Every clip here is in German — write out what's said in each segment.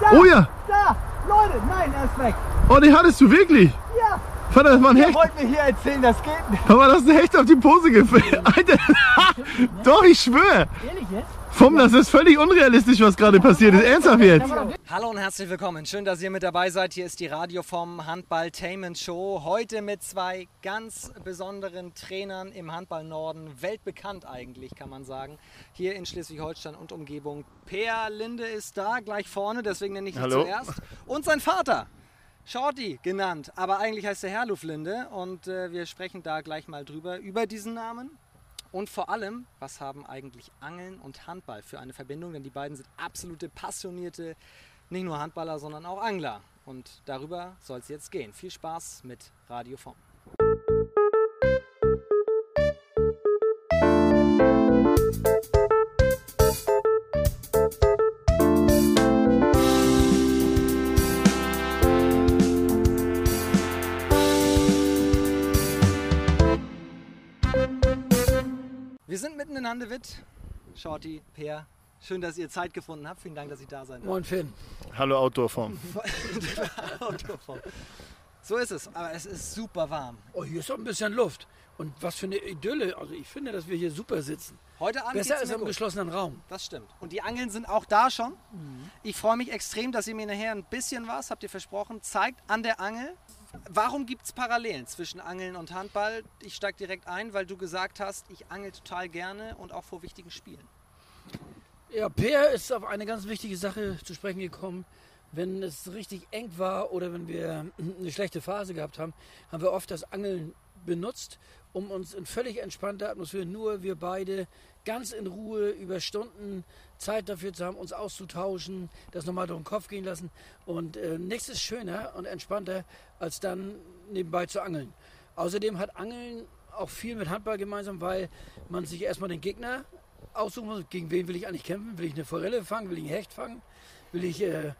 Da, Oh ja. Da! Leute, nein, er ist weg. Oh, den hattest du wirklich? Ja! Vater, das war ein Ihr Hecht. wollt mir hier erzählen, das geht nicht. Aber das ist ein Hecht auf die Pose gefallen. Alter. Doch, ich schwöre. Ehrlich jetzt? Vom, das ist völlig unrealistisch, was gerade passiert ist. Ernsthaft jetzt. Hallo und herzlich willkommen. Schön, dass ihr mit dabei seid. Hier ist die Radio vom Handball-Tainment Show. Heute mit zwei ganz besonderen Trainern im Handball Norden. Weltbekannt eigentlich, kann man sagen. Hier in Schleswig-Holstein und Umgebung. Peer Linde ist da, gleich vorne, deswegen nenne ich ihn Hallo. zuerst. Und sein Vater. Shorty genannt, aber eigentlich heißt er Herluf Linde und äh, wir sprechen da gleich mal drüber, über diesen Namen. Und vor allem, was haben eigentlich Angeln und Handball für eine Verbindung? Denn die beiden sind absolute passionierte, nicht nur Handballer, sondern auch Angler. Und darüber soll es jetzt gehen. Viel Spaß mit Radio vom. Sind mitten in Handewitt. Shorty, Peer, schön, dass ihr Zeit gefunden habt. Vielen Dank, dass ich da sein darf. Moin Finn. Hallo Outdoor-Form. Autoform. So ist es, aber es ist super warm. Oh, hier ist doch ein bisschen Luft. Und was für eine Idylle. Also ich finde, dass wir hier super sitzen. Heute Abend Besser als mir im gut. geschlossenen Raum. Das stimmt. Und die Angeln sind auch da schon. Ich freue mich extrem, dass ihr mir nachher ein bisschen was, habt ihr versprochen, zeigt an der Angel. Warum gibt es Parallelen zwischen Angeln und Handball? Ich steige direkt ein, weil du gesagt hast, ich angel total gerne und auch vor wichtigen Spielen. Ja, Peer ist auf eine ganz wichtige Sache zu sprechen gekommen. Wenn es richtig eng war oder wenn wir eine schlechte Phase gehabt haben, haben wir oft das Angeln benutzt, um uns in völlig entspannter Atmosphäre, nur wir beide, ganz in Ruhe über Stunden Zeit dafür zu haben, uns auszutauschen, das nochmal durch den Kopf gehen lassen. Und äh, nichts ist schöner und entspannter, als dann nebenbei zu angeln. Außerdem hat Angeln auch viel mit Handball gemeinsam, weil man sich erstmal den Gegner aussuchen muss, gegen wen will ich eigentlich kämpfen? Will ich eine Forelle fangen? Will ich einen Hecht fangen? Will ich äh,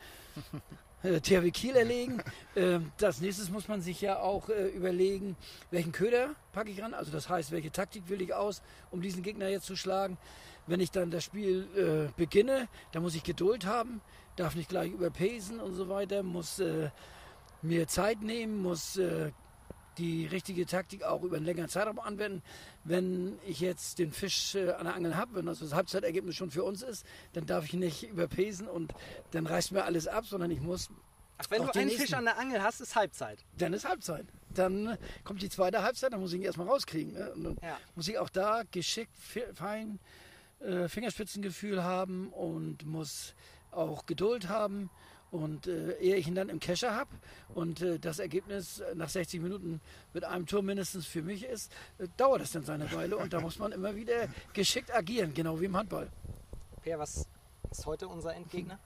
äh, THW Kiel erlegen? Ähm, das nächste muss man sich ja auch äh, überlegen, welchen Köder packe ich ran? Also das heißt, welche Taktik will ich aus, um diesen Gegner jetzt zu schlagen? Wenn ich dann das Spiel äh, beginne, dann muss ich Geduld haben, darf nicht gleich überpacen und so weiter, muss äh, mir Zeit nehmen, muss äh, die richtige Taktik auch über einen längeren Zeitraum anwenden. Wenn ich jetzt den Fisch äh, an der Angel habe, wenn also das Halbzeitergebnis schon für uns ist, dann darf ich nicht überpesen und dann reißt mir alles ab, sondern ich muss, Ach, wenn Auch du einen nächsten. Fisch an der Angel hast, ist Halbzeit. dann ist Halbzeit. Dann äh, kommt die zweite Halbzeit, dann muss ich ihn erstmal rauskriegen. Ne? Und dann Ja. muss ich auch da geschickt, fein äh, Fingerspitzengefühl haben und muss auch Geduld haben. Und äh, ehe ich ihn dann im Kescher habe und äh, das Ergebnis nach 60 Minuten mit einem Tor mindestens für mich ist, äh, dauert das dann seine Weile und da muss man immer wieder geschickt agieren, genau wie im Handball. Peer, was ist heute unser Endgegner?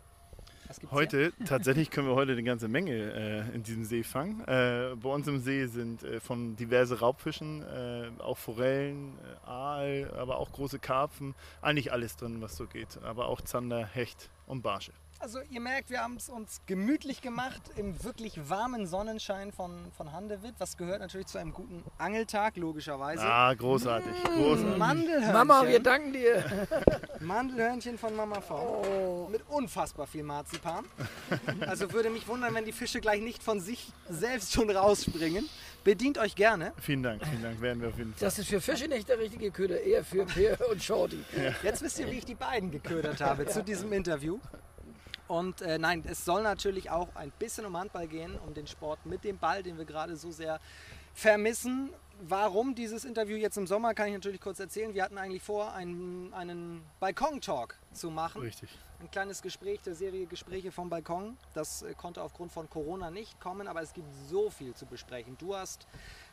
Was gibt's hier? Heute, tatsächlich können wir heute eine ganze Menge äh, in diesem See fangen. Äh, bei uns im See sind äh, von diverse Raubfischen, äh, auch Forellen, äh, Aal, aber auch große Karpfen, eigentlich alles drin, was so geht. Aber auch Zander, Hecht und Barsche. Also ihr merkt, wir haben es uns gemütlich gemacht im wirklich warmen Sonnenschein von, von Handewitt. Was gehört natürlich zu einem guten Angeltag, logischerweise. Ah, großartig, großartig. Mandelhörnchen. Mama, wir danken dir. Mandelhörnchen von Mama V. Mit unfassbar viel Marzipan. Also würde mich wundern, wenn die Fische gleich nicht von sich selbst schon rausspringen. Bedient euch gerne. Vielen Dank, vielen Dank, werden wir auf jeden Fall. Das ist für Fische nicht der richtige Köder, eher für Peer und Shorty. Jetzt wisst ihr, wie ich die beiden geködert habe zu diesem Interview. Und äh, nein, es soll natürlich auch ein bisschen um Handball gehen, um den Sport mit dem Ball, den wir gerade so sehr vermissen. Warum dieses Interview jetzt im Sommer, kann ich natürlich kurz erzählen. Wir hatten eigentlich vor, einen, einen Balkon-Talk zu machen. Richtig. Ein kleines Gespräch der Serie Gespräche vom Balkon. Das äh, konnte aufgrund von Corona nicht kommen, aber es gibt so viel zu besprechen. Du hast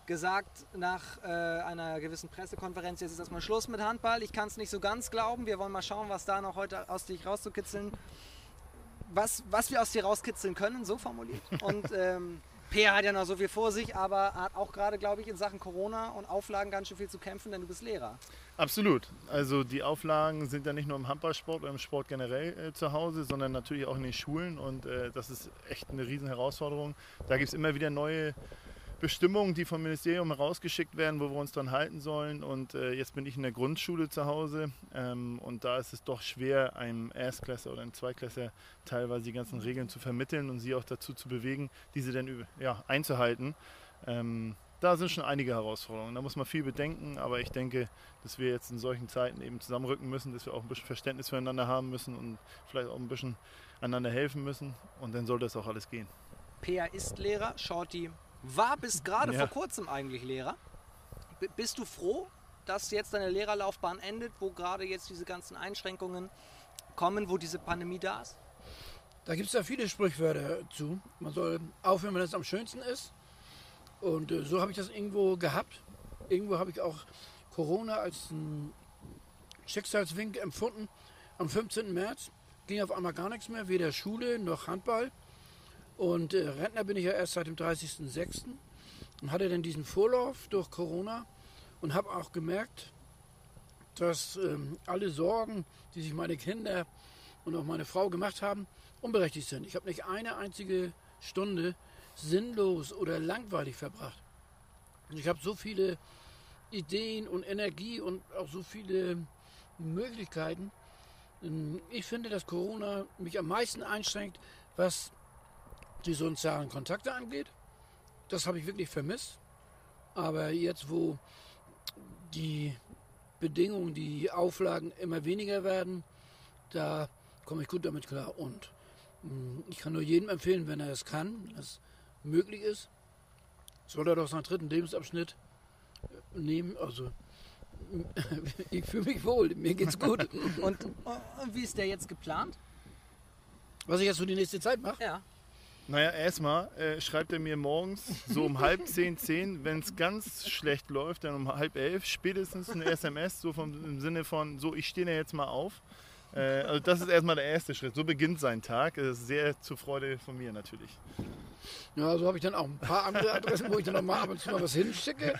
gesagt nach äh, einer gewissen Pressekonferenz, jetzt ist erstmal Schluss mit Handball. Ich kann es nicht so ganz glauben. Wir wollen mal schauen, was da noch heute aus dich rauszukitzeln, was, was wir aus dir rauskitzeln können, so formuliert. Und ähm, Peer hat ja noch so viel vor sich, aber hat auch gerade, glaube ich, in Sachen Corona und Auflagen ganz schön viel zu kämpfen, denn du bist Lehrer. Absolut. Also die Auflagen sind ja nicht nur im Handballsport oder im Sport generell äh, zu Hause, sondern natürlich auch in den Schulen und äh, das ist echt eine riesen Herausforderung. Da gibt es immer wieder neue Bestimmungen, die vom Ministerium herausgeschickt werden, wo wir uns dann halten sollen. Und äh, jetzt bin ich in der Grundschule zu Hause ähm, und da ist es doch schwer, einem Erstklässler oder einem Zweitklässler teilweise die ganzen Regeln zu vermitteln und sie auch dazu zu bewegen, diese dann ja, einzuhalten. Ähm, da sind schon einige Herausforderungen. Da muss man viel bedenken, aber ich denke, dass wir jetzt in solchen Zeiten eben zusammenrücken müssen, dass wir auch ein bisschen Verständnis füreinander haben müssen und vielleicht auch ein bisschen einander helfen müssen und dann soll das auch alles gehen. Peer ist Lehrer, Shorty war bis gerade Ja. vor kurzem eigentlich Lehrer. B bist du froh, dass jetzt deine Lehrerlaufbahn endet, wo gerade jetzt diese ganzen Einschränkungen kommen, wo diese Pandemie da ist? Da gibt es ja viele Sprichwörter zu. Man soll aufhören, wenn es am schönsten ist. Und äh, so habe ich das irgendwo gehabt. Irgendwo habe ich auch Corona als einen Schicksalswink empfunden. Am 15. März ging auf einmal gar nichts mehr, weder Schule noch Handball. Und äh, Rentner bin ich ja erst seit dem 30.06. und hatte dann diesen Vorlauf durch Corona und habe auch gemerkt, dass ähm, alle Sorgen, die sich meine Kinder und auch meine Frau gemacht haben, unberechtigt sind. Ich habe nicht eine einzige Stunde sinnlos oder langweilig verbracht. Und ich habe so viele Ideen und Energie und auch so viele Möglichkeiten. Ähm, Ich finde, dass Corona mich am meisten einschränkt, was die sozialen Kontakte angeht. Das habe ich wirklich vermisst. Aber jetzt, wo die Bedingungen, die Auflagen immer weniger werden, da komme ich gut damit klar. Und mh, ich kann nur jedem empfehlen, wenn er es kann, wenn es möglich ist, soll er doch seinen dritten Lebensabschnitt nehmen. Also ich fühle mich wohl, mir geht's gut. Und, und wie ist der jetzt geplant? Was ich jetzt für die nächste Zeit mache? Ja. Naja, erstmal äh, schreibt er mir morgens so um halb zehn, zehn, wenn es ganz schlecht läuft, dann um halb elf spätestens eine SMS, so vom, im Sinne von, so ich stehe da jetzt mal auf. Äh, also das ist erstmal der erste Schritt. So beginnt sein Tag. Das ist sehr zur Freude von mir natürlich. Ja, so habe ich dann auch ein paar andere Adressen, wo ich dann noch mal ab und zu mal was hinschicke,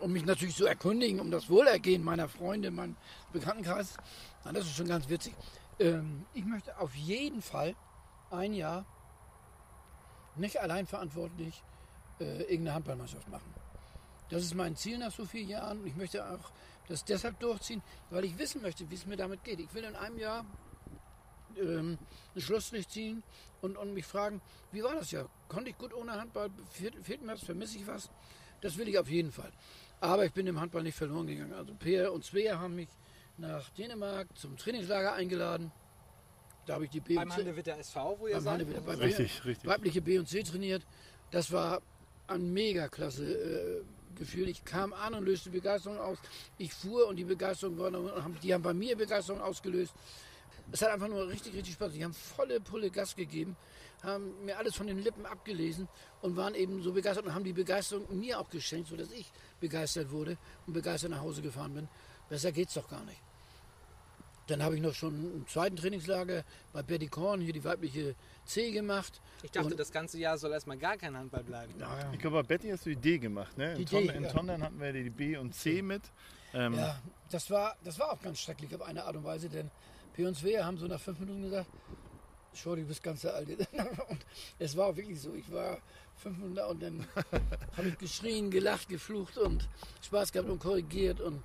um mich natürlich zu erkundigen, um das Wohlergehen meiner Freunde, meinem Bekanntenkreis. Na, das ist schon ganz witzig. Ähm, ich möchte auf jeden Fall ein Jahr nicht allein verantwortlich äh, irgendeine Handballmannschaft machen. Das ist mein Ziel nach so vielen Jahren und ich möchte auch das deshalb durchziehen, weil ich wissen möchte, wie es mir damit geht. Ich will in einem Jahr ähm, einen Schlussstrich ziehen und, und mich fragen, wie war das ja? Konnte ich gut ohne Handball? Fehlt, fehlt mir was? Vermisse ich was? Das will ich auf jeden Fall. Aber ich bin dem Handball nicht verloren gegangen. Also Peer und Svea haben mich nach Dänemark zum Trainingslager eingeladen. Da habe ich die B Beim und C, Handewitter SV, wo ihr beim seid? Handewitter, bei Richtig, richtig. weibliche B und C trainiert. Das war ein mega klasse äh, Gefühl. Ich kam an und löste Begeisterung aus. Ich fuhr und die Begeisterung war, noch- haben- die haben bei mir Begeisterung ausgelöst. Es hat einfach nur richtig, richtig Spaß. Die haben volle Pulle Gas gegeben, haben mir alles von den Lippen abgelesen und waren eben so begeistert und haben die Begeisterung mir auch geschenkt, sodass ich begeistert wurde und begeistert nach Hause gefahren bin. Besser geht's doch gar nicht. Dann habe ich noch schon im zweiten Trainingslager bei Betty Korn hier die weibliche C gemacht. Ich dachte, Und- das ganze Jahr soll erstmal gar kein Handball bleiben. Ja, Ich glaube, bei Betty hast du die D gemacht. Ne? Die In, Ton D, in ja. Tondern hatten wir die B und C mit. Ähm, Ja, das war, das war auch ganz schrecklich auf eine Art und Weise, denn P und Svea haben so nach fünf Minuten gesagt, Schau, du bist ganz der Alte. Und es war auch wirklich so. Ich war fünf Minuten da und dann habe ich geschrien, gelacht, geflucht und Spaß gehabt und korrigiert. Und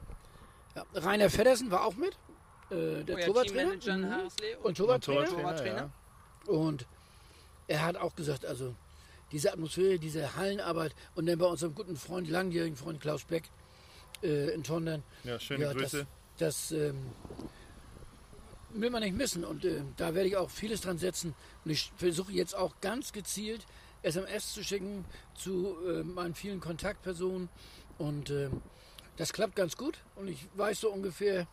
ja. Rainer Feddersen war auch mit, äh, der Euer Torwarttrainer in Mhm. Und Torwarttrainer. Torwarttrainer. Und er hat auch gesagt, also diese Atmosphäre, diese Hallenarbeit und dann bei unserem guten Freund, langjährigen Freund Klaus Beck äh, in Tondern, Ja, schöne Ja, Grüße. das ähm, will man nicht missen. Und äh, da werde ich auch vieles dran setzen. Und ich versuche jetzt auch ganz gezielt SMS zu schicken zu äh, meinen vielen Kontaktpersonen. Und ähm, das klappt ganz gut. Und ich weiß so ungefähr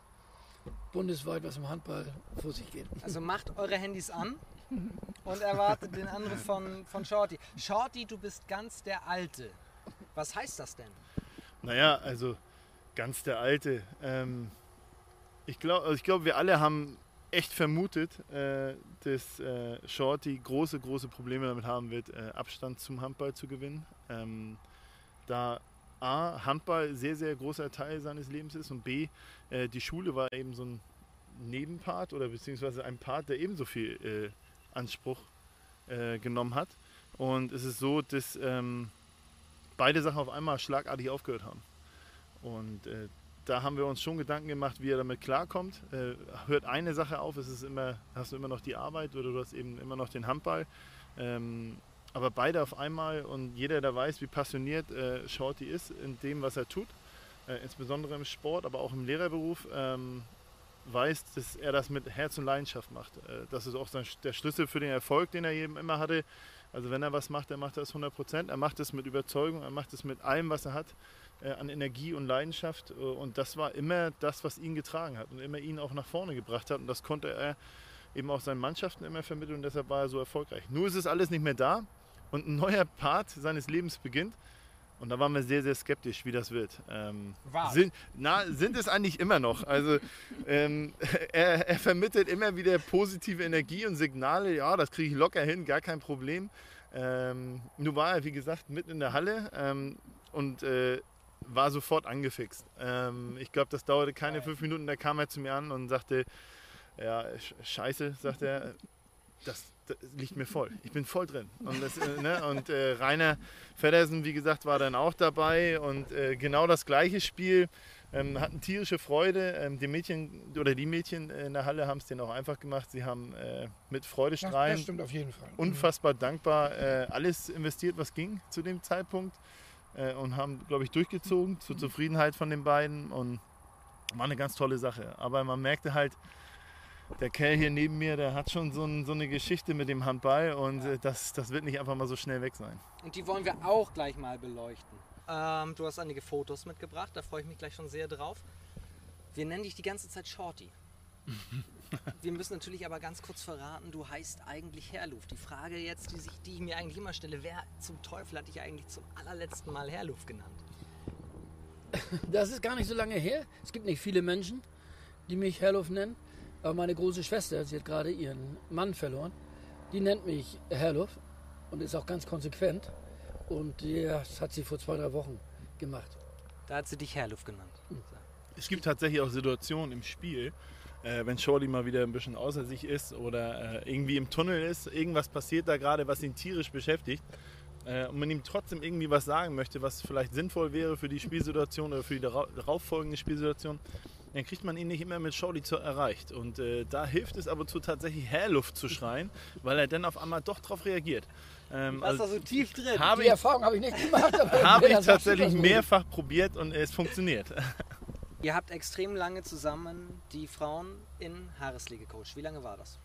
bundesweit, was im Handball vor sich geht. Also macht eure Handys an und erwartet den Anruf von, von Shorty. Shorty, du bist ganz der Alte. Was heißt das denn? Naja, also ganz der Alte. Ähm, ich glaube, also ich glaub, wir alle haben echt vermutet, äh, dass äh, Shorty große, große Probleme damit haben wird, äh, Abstand zum Handball zu gewinnen. Ähm, da A, Handball sehr, sehr großer Teil seines Lebens ist und B, äh, die Schule war eben so ein Nebenpart oder beziehungsweise ein Part, der ebenso viel äh, Anspruch äh, genommen hat. Und es ist so, dass ähm, beide Sachen auf einmal schlagartig aufgehört haben. Und äh, da haben wir uns schon Gedanken gemacht, wie er damit klarkommt. Äh, hört eine Sache auf, es immer, hast du immer noch die Arbeit oder du hast eben immer noch den Handball. Ähm, aber beide auf einmal und jeder, der weiß, wie passioniert äh, Shorty ist in dem, was er tut, äh, insbesondere im Sport, aber auch im Lehrerberuf, ähm, weiß, dass er das mit Herz und Leidenschaft macht. Äh, das ist auch sein, der Schlüssel für den Erfolg, den er eben immer hatte. Also wenn er was macht, er macht das 100 Prozent. Er macht es mit Überzeugung, er macht es mit allem, was er hat äh, an Energie und Leidenschaft. Äh, und das war immer das, was ihn getragen hat und immer ihn auch nach vorne gebracht hat. Und das konnte er eben auch seinen Mannschaften immer vermitteln und deshalb war er so erfolgreich. Nur ist es alles nicht mehr da und ein neuer Part seines Lebens beginnt. Und da waren wir sehr, sehr skeptisch, wie das wird. Ähm, sind, na, sind es eigentlich immer noch. Also ähm, er, er, vermittelt immer wieder positive Energie und Signale. Ja, das kriege ich locker hin, gar kein Problem. Ähm, nur war er, wie gesagt, mitten in der Halle ähm, und äh, war sofort angefixt. Ähm, ich glaube, das dauerte keine fünf Minuten. Da kam er zu mir an und sagte, ja, scheiße, sagt er, das, das, liegt mir voll. Ich bin voll drin. Und, das, äh, ne? und äh, Rainer Feddersen, wie gesagt, war dann auch dabei und äh, genau das gleiche Spiel. Ähm, hatten tierische Freude. Ähm, die Mädchen oder die Mädchen in der Halle haben es denen auch einfach gemacht. Sie haben äh, mit Freude strahlen. Das stimmt auf jeden Fall. Unfassbar dankbar äh, alles investiert, was ging zu dem Zeitpunkt äh, und haben, glaube ich, durchgezogen zur Zufriedenheit von den beiden und war eine ganz tolle Sache. Aber man merkte halt, der Kerl hier neben mir, der hat schon so, ein, so eine Geschichte mit dem Handball und ja. Äh, das, das wird nicht einfach mal so schnell weg sein. Und die wollen wir auch gleich mal beleuchten. Ähm, du hast einige Fotos mitgebracht, da freue ich mich gleich schon sehr drauf. Wir nennen dich die ganze Zeit Shorty. wir müssen natürlich aber ganz kurz verraten, du heißt eigentlich Herluf. Die Frage jetzt, die, sich, die ich mir eigentlich immer stelle, wer zum Teufel hat dich eigentlich zum allerletzten Mal Herluf genannt? Das ist gar nicht so lange her. Es gibt nicht viele Menschen, die mich Herluf nennen. Aber meine große Schwester, sie hat gerade ihren Mann verloren, die nennt mich Herluf und ist auch ganz konsequent. Und das hat sie vor zwei, drei Wochen gemacht. Da hat sie dich Herluf genannt. Mhm. Es gibt tatsächlich auch Situationen im Spiel, äh, wenn Shorty mal wieder ein bisschen außer sich ist oder äh, irgendwie im Tunnel ist, irgendwas passiert da gerade, was ihn tierisch beschäftigt äh, und man ihm trotzdem irgendwie was sagen möchte, was vielleicht sinnvoll wäre für die Spielsituation oder für die darauffolgende Spielsituation, dann kriegt man ihn nicht immer mit Shorty zu erreicht. Und äh, da hilft es aber zu tatsächlich Herluft zu schreien, weil er dann auf einmal doch darauf reagiert. Ähm, Was also da so tief drin? Habe die ich, Erfahrung habe ich nicht gemacht. habe ich tatsächlich mehrfach probiert und es funktioniert. Ihr habt extrem lange zusammen die Frauen in Haaresli gecoacht. Wie lange war das?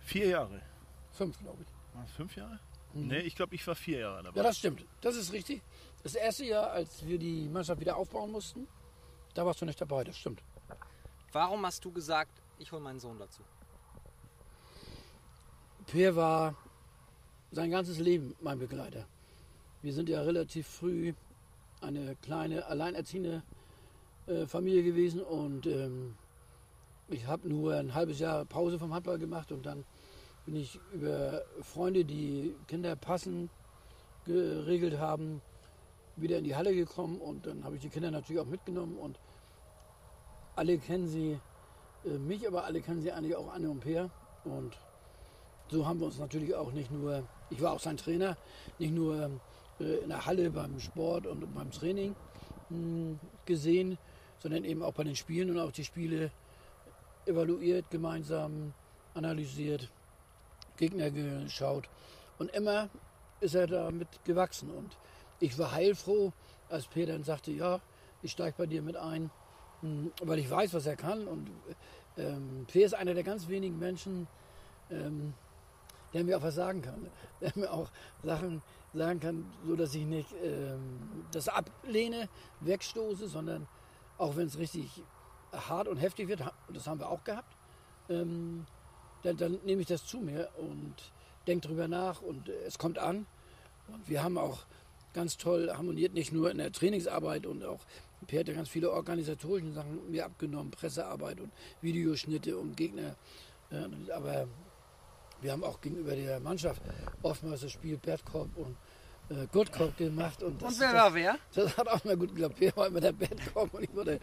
Vier Jahre. Fünf, glaube ich. War es fünf Jahre? Mhm. Nee, ich glaube, ich war vier Jahre dabei. Ja, das stimmt. Das ist richtig. Das erste Jahr, als wir die Mannschaft wieder aufbauen mussten, da warst du nicht dabei, das stimmt. Warum hast du gesagt, ich hole meinen Sohn dazu? Per war sein ganzes Leben mein Begleiter. Wir sind ja relativ früh eine kleine, alleinerziehende äh, Familie gewesen und ähm, ich habe nur ein halbes Jahr Pause vom Handball gemacht und dann bin ich über Freunde, die Kinder passen, geregelt haben, wieder in die Halle gekommen und dann habe ich die Kinder natürlich auch mitgenommen und alle kennen sie äh, mich, aber alle kennen sie eigentlich auch Anne und Peer. Und so haben wir uns natürlich auch nicht nur, ich war auch sein Trainer, nicht nur äh, in der Halle beim Sport und beim Training mh, hm, gesehen, sondern eben auch bei den Spielen und auch die Spiele evaluiert, gemeinsam analysiert, Gegner geschaut. Und immer ist er damit gewachsen. Und ich war heilfroh, als Peter dann sagte, ja, ich steige bei dir mit ein, weil ich weiß, was er kann. Und ähm, Peter ist einer der ganz wenigen Menschen, ähm, der mir auch was sagen kann. Der mir auch Sachen sagen kann, so dass ich nicht ähm, das ablehne, wegstoße, sondern auch wenn es richtig hart und heftig wird, das haben wir auch gehabt, ähm, dann, dann nehme ich das zu mir und denke drüber nach und es kommt an. Und wir haben auch ganz toll harmoniert, nicht nur in der Trainingsarbeit und auch Per hat ja ganz viele organisatorische Sachen mir abgenommen, Pressearbeit und Videoschnitte und Gegner. aber wir haben auch gegenüber der Mannschaft oftmals das Spiel Cop und äh, gemacht. Und, das, und wer war wer? Das hat auch mal gut geklappt. Per war immer der Cop und ich war der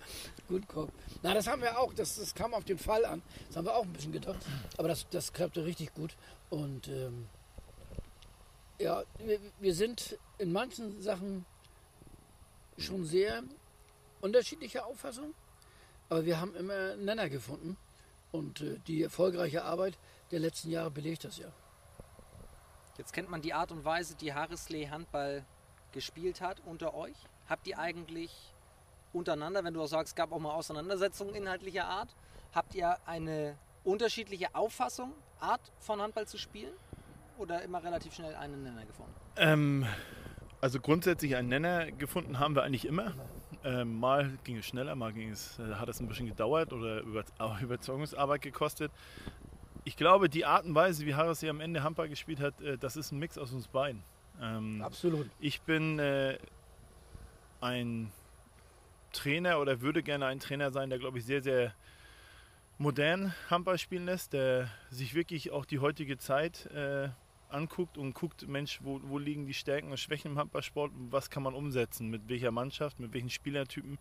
Good Cop. Na, das haben wir auch, das, das kam auf den Fall an. Das haben wir auch ein bisschen gedacht. Aber das, das klappte richtig gut. Und ähm, Ja, wir, wir sind in manchen Sachen schon sehr unterschiedlicher Auffassung, aber wir haben immer einen Nenner gefunden. Und äh, die erfolgreiche Arbeit der letzten Jahre belegt das ja. Jetzt kennt man die Art und Weise, die Harrisley Handball gespielt hat unter euch. Habt ihr eigentlich untereinander, wenn du auch sagst, es gab auch mal Auseinandersetzungen inhaltlicher Art, habt ihr eine unterschiedliche Auffassung, Art von Handball zu spielen? Oder immer relativ schnell einen Nenner gefunden? Ähm, also grundsätzlich einen Nenner gefunden haben wir eigentlich immer. Ähm, mal ging es schneller, mal ging es, äh, hat es ein bisschen gedauert oder über, auch Überzeugungsarbeit gekostet. Ich glaube, die Art und Weise, wie Harris hier am Ende Handball gespielt hat, äh, das ist ein Mix aus uns beiden. Ähm, Absolut. ich bin äh, ein Trainer oder würde gerne ein Trainer sein, der, glaube ich, sehr, sehr modern Handball spielen lässt, der sich wirklich auch die heutige Zeit äh, anguckt und guckt, Mensch, wo, wo liegen die Stärken und Schwächen im Handballsport was kann man umsetzen, mit welcher Mannschaft, mit welchen Spielertypen.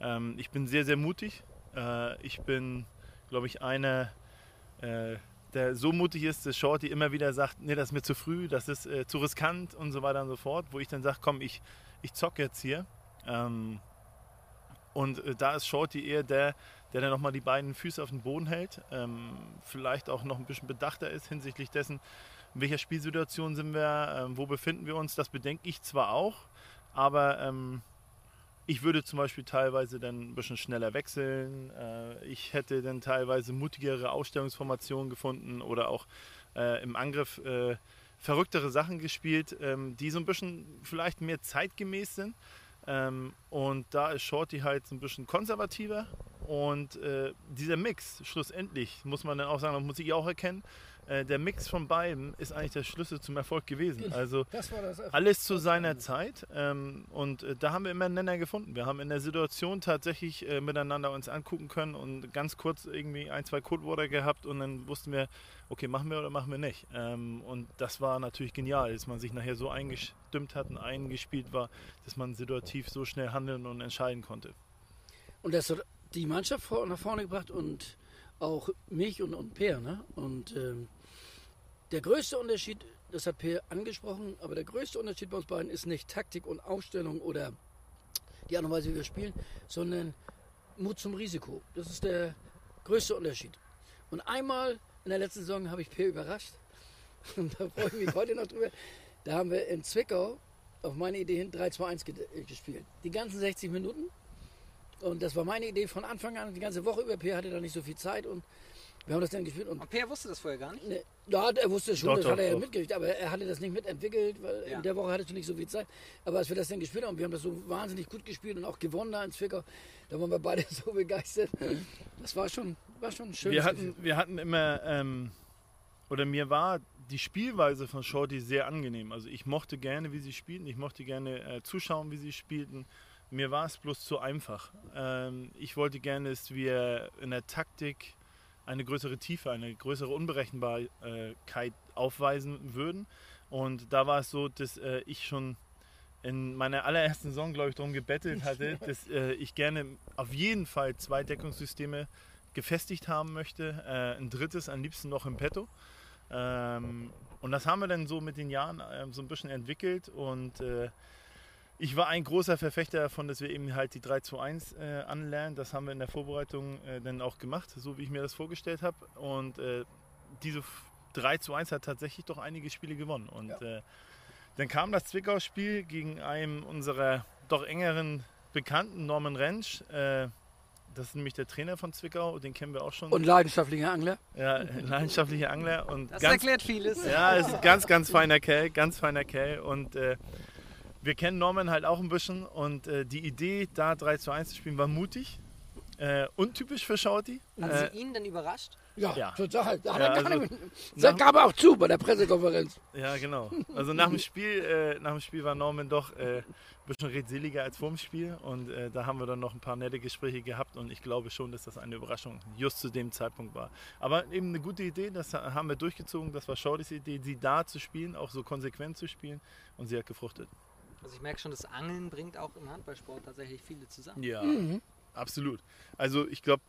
Ähm, ich bin sehr, sehr mutig. Äh, ich bin, glaube ich, einer, äh, der so mutig ist, dass Shorty immer wieder sagt, nee, das ist mir zu früh, das ist äh, zu riskant und so weiter und so fort, wo ich dann sage, komm, ich, ich zocke jetzt hier. Ähm, und äh, da ist Shorty eher der, der dann nochmal die beiden Füße auf den Boden hält, ähm, vielleicht auch noch ein bisschen bedachter ist hinsichtlich dessen, in welcher Spielsituation sind wir, ähm, wo befinden wir uns. Das bedenke ich zwar auch, aber ähm, ich würde zum Beispiel teilweise dann ein bisschen schneller wechseln. Äh, ich hätte dann teilweise mutigere Ausstellungsformationen gefunden oder auch äh, im Angriff äh, verrücktere Sachen gespielt, ähm, die so ein bisschen vielleicht mehr zeitgemäß sind. Ähm, und da ist Shorty halt so ein bisschen konservativer. Und äh, dieser Mix, schlussendlich, muss man dann auch sagen, das muss ich auch erkennen, äh, der Mix von beiden ist eigentlich der Schlüssel zum Erfolg gewesen. Also Das war das alles zu seiner Zeit. Ähm, und äh, da haben wir immer einen Nenner gefunden. Wir haben in der Situation tatsächlich äh, miteinander uns angucken können und ganz kurz irgendwie ein, zwei Codeworte gehabt und dann wussten wir, okay, machen wir oder machen wir nicht. Ähm, und das war natürlich genial, dass man sich nachher so eingestimmt hat und eingespielt war, dass man situativ so schnell handeln und entscheiden konnte. Und das hat die Mannschaft nach vorne gebracht und auch mich und, und Per. Ne? Und ähm, der größte Unterschied, das hat Per angesprochen, aber der größte Unterschied bei uns beiden ist nicht Taktik und Aufstellung oder die Art und Weise, wie wir spielen, sondern Mut zum Risiko. Das ist der größte Unterschied. Und einmal in der letzten Saison habe ich Per überrascht. Und da freue ich mich heute noch drüber. Da haben wir in Zwickau auf meine Idee hin 3-2-1 ge- äh, gespielt. Die ganzen 60 Minuten. Und das war meine Idee von Anfang an. Die ganze Woche über. Per hatte da nicht so viel Zeit und wir haben das dann gespielt. Und Und Per wusste das vorher gar nicht. Ne, ja, er wusste schon, Doch, das doch, hat er ja doch. mitgekriegt, aber er hatte das nicht mitentwickelt, weil Ja. in der Woche hattest du nicht so viel Zeit. Aber als wir das dann gespielt haben, wir haben das so wahnsinnig gut gespielt und auch gewonnen da in Zwickau, da waren wir beide so begeistert. Das war schon, war schon schön. Wir hatten, wir hatten immer, ähm, oder mir war die Spielweise von Shorty sehr angenehm. Also ich mochte gerne, wie sie spielten. Ich mochte gerne äh, zuschauen, wie sie spielten. Mir war es bloß zu einfach. Ähm, ich wollte gerne, dass wir in der Taktik eine größere Tiefe, eine größere Unberechenbarkeit aufweisen würden. Und da war es so, dass äh, ich schon in meiner allerersten Saison, glaube ich, darum gebettelt hatte, dass äh, ich gerne auf jeden Fall zwei Deckungssysteme gefestigt haben möchte. Äh, ein drittes am liebsten noch im Petto. Ähm, und das haben wir dann so mit den Jahren ähm, so ein bisschen entwickelt. Und äh, ich war ein großer Verfechter davon, dass wir eben halt die 3-2-1 äh, anlernen. Das haben wir in der Vorbereitung äh, dann auch gemacht, so wie ich mir das vorgestellt habe. Und äh, diese 3-2-1 hat tatsächlich doch einige Spiele gewonnen. Und äh, dann kam das Zwickau-Spiel gegen einen unserer doch engeren Bekannten, Norman Rentsch. Äh, das ist nämlich der Trainer von Zwickau, den kennen wir auch schon. und leidenschaftlicher Angler. ja, ein leidenschaftlicher Angler und Das ganz, erklärt vieles. ja, ist ein ganz, ganz feiner Kerl, ganz feiner Kerl. Und äh, wir kennen Norman halt auch ein bisschen. Und äh, die Idee, da 3 zu 1 zu spielen, war mutig. Äh, untypisch für Shorty. Hat Äh, sie ihn denn überrascht? Ja, Ja. total. Da hat Ja, also, nicht, das gab er auch zu bei der Pressekonferenz. ja, genau. Also nach dem Spiel, äh, nach dem Spiel war Norman doch äh, ein bisschen redseliger als vor dem Spiel. Und äh, da haben wir dann noch ein paar nette Gespräche gehabt. Und ich glaube schon, dass das eine Überraschung just zu dem Zeitpunkt war. Aber eben eine gute Idee, das ha- haben wir durchgezogen. Das war Shortys Idee, sie da zu spielen, auch so konsequent zu spielen. Und sie hat gefruchtet. Also ich merke schon, das Angeln bringt auch im Handballsport tatsächlich viele zusammen. Ja, absolut. Also ich glaube,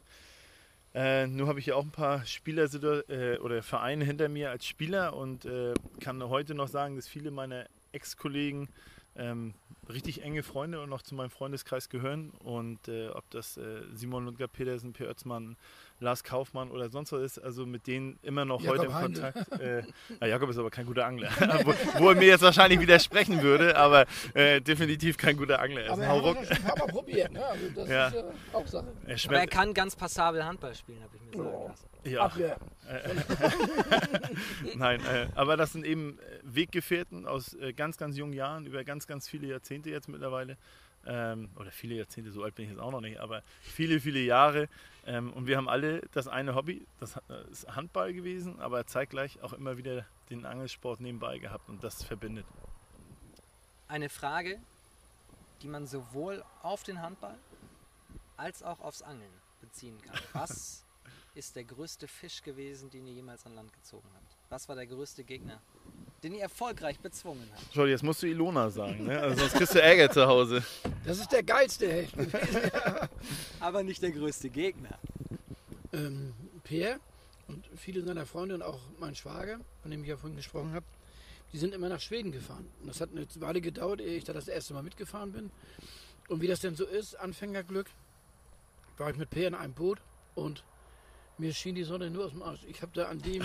Äh, nur habe ich ja auch ein paar Spieler äh, oder Vereine hinter mir als Spieler und äh, kann heute noch sagen, dass viele meiner Ex-Kollegen ähm, richtig enge Freunde und noch zu meinem Freundeskreis gehören. Und äh, ob das äh, Simon Lundger Petersen, Per Oetzmann, Lars Kaufmann oder sonst was ist, also mit denen immer noch Jakob heute im Heindl. Kontakt. Äh, na, Jakob ist aber kein guter Angler, wo, wo er mir jetzt wahrscheinlich widersprechen würde, aber äh, definitiv kein guter Angler. Er ist Aber ein er hat das Mal probiert. Ne? Also das Ja. ist ja auch Sache. Er Aber er kann ganz passabel Handball spielen, habe ich mir sagen lassen. Ja. Abwehr. Nein, äh, aber das sind eben äh, Weggefährten aus äh, ganz, ganz jungen Jahren, über ganz, ganz viele Jahrzehnte jetzt mittlerweile. Ähm, oder viele Jahrzehnte, so alt bin ich jetzt auch noch nicht, aber viele, viele Jahre. Ähm, und wir haben alle das eine Hobby, das äh, ist Handball gewesen, aber zeitgleich auch immer wieder den Angelsport nebenbei gehabt und das verbindet. Eine Frage, die man sowohl auf den Handball als auch aufs Angeln beziehen kann. Was ist der größte Fisch gewesen, den ihr jemals an Land gezogen habt? Was war der größte Gegner, den ihr erfolgreich bezwungen habt? Schau, jetzt musst du Ilona sagen, ne? also sonst kriegst du Ärger zu Hause. Das ist der geilste Hecht gewesen. Aber nicht der größte Gegner. ähm, Pierre und viele seiner Freunde und auch mein Schwager, von dem ich ja vorhin gesprochen habe, die sind immer nach Schweden gefahren. Und das hat eine Weile gedauert, ehe ich da das erste Mal mitgefahren bin. Und wie das denn so ist, Anfängerglück, war ich mit Pierre in einem Boot und mir schien die Sonne nur aus dem Arsch. Ich habe da an dem,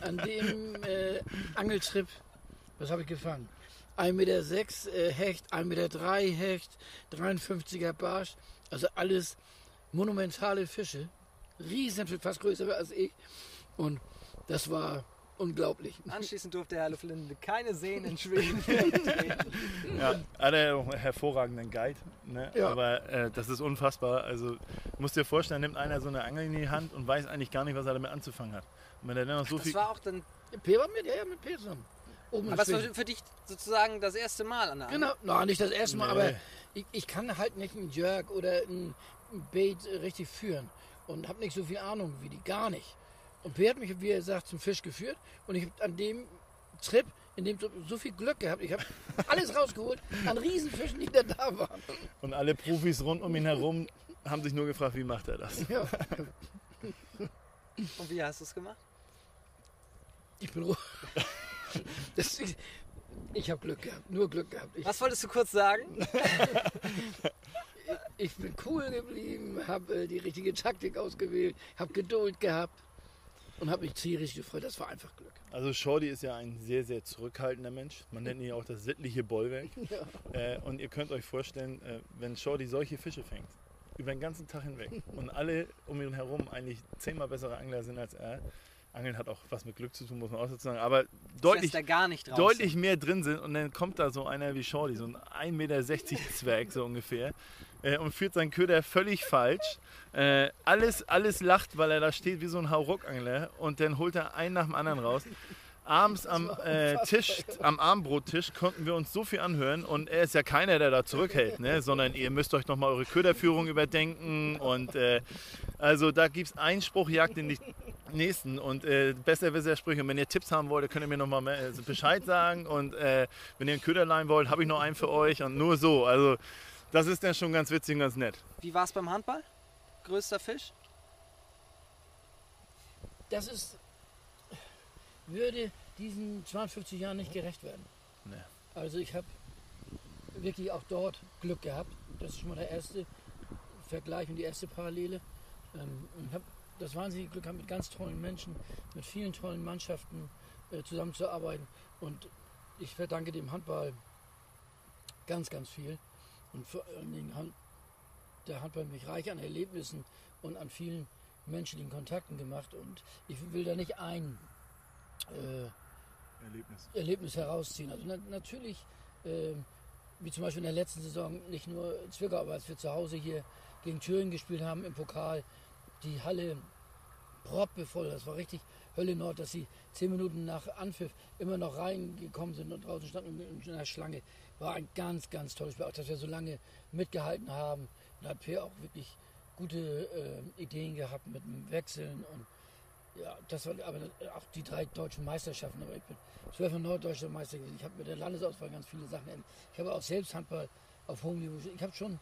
an dem äh, Angeltrip, was habe ich gefangen? 1,6 Meter sechs, äh, Hecht, 1,3 Meter Hecht, 53er Barsch, also alles monumentale Fische. Riesenfisch, fast größer als ich. Und das war unglaublich. Anschließend durfte Herr Luflinde keine Seen in Schweden. Ja, hat er auch einen hervorragenden Guide. Ne? Ja. Aber äh, das ist unfassbar. Also musst dir vorstellen, nimmt einer so eine Angel in die Hand und weiß eigentlich gar nicht, was er damit anzufangen hat. Und wenn er dann noch so Das viel. war auch dann, war mit, ja, ja, mit Pierre zusammen. Oben aber es war für dich sozusagen das erste Mal an der Angel. Genau, no, nicht das erste Mal, Nee. aber ich, ich kann halt nicht einen Jerk oder ein Bait richtig führen und habe nicht so viel Ahnung wie die, gar nicht. Und Pierre hat mich, wie er sagt, zum Fisch geführt und ich habe an dem Trip, in dem so, so viel Glück gehabt, ich habe alles rausgeholt an Riesenfischen, die da da waren. Und alle Profis rund um ihn herum haben sich nur gefragt, wie macht er das? Ja, Und wie hast du es gemacht? ich bin ruhig. Das, ich ich habe Glück gehabt, nur Glück gehabt. Ich, Was wolltest du kurz sagen? ich bin cool geblieben, habe äh, die richtige Taktik ausgewählt, habe Geduld gehabt und habe mich tierisch gefreut. Das war einfach Glück. Also Shorty ist ja ein sehr, sehr zurückhaltender Mensch. Man nennt ihn ja auch das sittliche Bollwerk. Äh, und ihr könnt euch vorstellen, äh, wenn Shorty solche Fische fängt, über den ganzen Tag hinweg und alle um ihn herum eigentlich zehnmal bessere Angler sind als er. Angeln hat auch was mit Glück zu tun, muss man auch dazu sagen. Aber deutlich, deutlich mehr drin sind und dann kommt da so einer wie Shorty, so ein 1,60 Meter Zwerg so ungefähr äh, und führt seinen Köder völlig falsch. Äh, alles, alles lacht, weil er da steht wie so ein Hauruckangler und dann holt er einen nach dem anderen raus. Abends am äh, Tisch, am Armbrottisch konnten wir uns so viel anhören und er ist ja keiner, der da zurückhält, ne? sondern ihr müsst euch nochmal eure Köderführung überdenken und äh, also da gibt es Einspruchjagd in die nächsten und äh, besser besser Sprüche. Und wenn ihr Tipps haben wollt, könnt ihr mir nochmal äh, Bescheid sagen und äh, wenn ihr einen Köder leihen wollt, habe ich noch einen für euch und nur so. Also das ist dann schon ganz witzig und ganz nett. Wie war es beim Handball? Größter Fisch? Das ist, würde diesen 52 Jahren nicht gerecht werden. Nee. Also ich habe wirklich auch dort Glück gehabt. Das ist schon mal der erste Vergleich und die erste Parallele. Ähm, und ich habe das wahnsinnige Glück gehabt, mit ganz tollen Menschen, mit vielen tollen Mannschaften äh, zusammenzuarbeiten. Und ich verdanke dem Handball ganz, ganz viel. Und vor allen Dingen hat der Handball mich reich an Erlebnissen und an vielen menschlichen Kontakten gemacht. Und ich will da nicht ein äh, Erlebnis. Erlebnis herausziehen. Also na, natürlich, ähm, wie zum Beispiel in der letzten Saison, nicht nur Zwickau, aber als wir zu Hause hier gegen Thüringen gespielt haben im Pokal, die Halle proppevoll, das war richtig Hölle Nord, dass sie zehn Minuten nach Anpfiff immer noch reingekommen sind und draußen standen in einer Schlange. War ein ganz, ganz tolles Spiel, auch dass wir so lange mitgehalten haben. Da hat Peer auch wirklich gute äh, Ideen gehabt mit dem Wechseln und ja, das war aber auch die drei deutschen Meisterschaften. Aber ich bin zwölfmal norddeutscher Meister gewesen. Ich habe mit der Landesauswahl ganz viele Sachen. erlebt. Ich habe auch selbst Handball auf hohem Niveau. Ich habe schon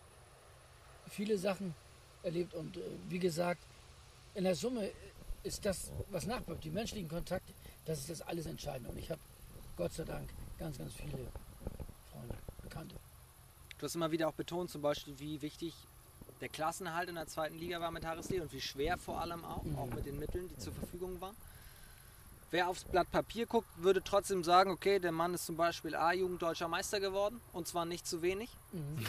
viele Sachen erlebt und äh, wie gesagt, in der Summe ist das, was nachbleibt, die menschlichen Kontakte, das ist das alles Entscheidende. Und ich habe Gott sei Dank ganz, ganz viele Freunde, Bekannte. Du hast immer wieder auch betont, zum Beispiel, wie wichtig der Klassenhalt in der zweiten Liga war mit Harris Lee und wie schwer vor allem auch, Mhm. auch mit den Mitteln, die zur Verfügung waren. Wer aufs Blatt Papier guckt, würde trotzdem sagen, okay, der Mann ist zum Beispiel A-Jugend deutscher Meister geworden und zwar nicht zu wenig. Mhm.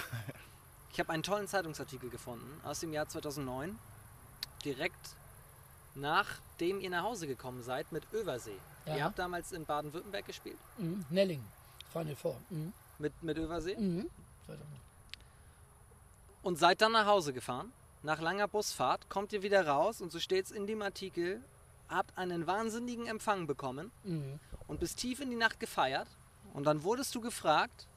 Ich habe einen tollen Zeitungsartikel gefunden aus dem Jahr 2009, direkt nachdem ihr nach Hause gekommen seid mit Översee. Ja. Ihr habt damals in Baden-Württemberg gespielt Mhm. Nelling, Final Four. Mhm. mit, mit Översee Mhm. 2009. und seid dann nach Hause gefahren. Nach langer Busfahrt kommt ihr wieder raus und so steht es in dem Artikel, habt einen wahnsinnigen Empfang bekommen Mhm. und bis tief in die Nacht gefeiert. Und dann wurdest du gefragt,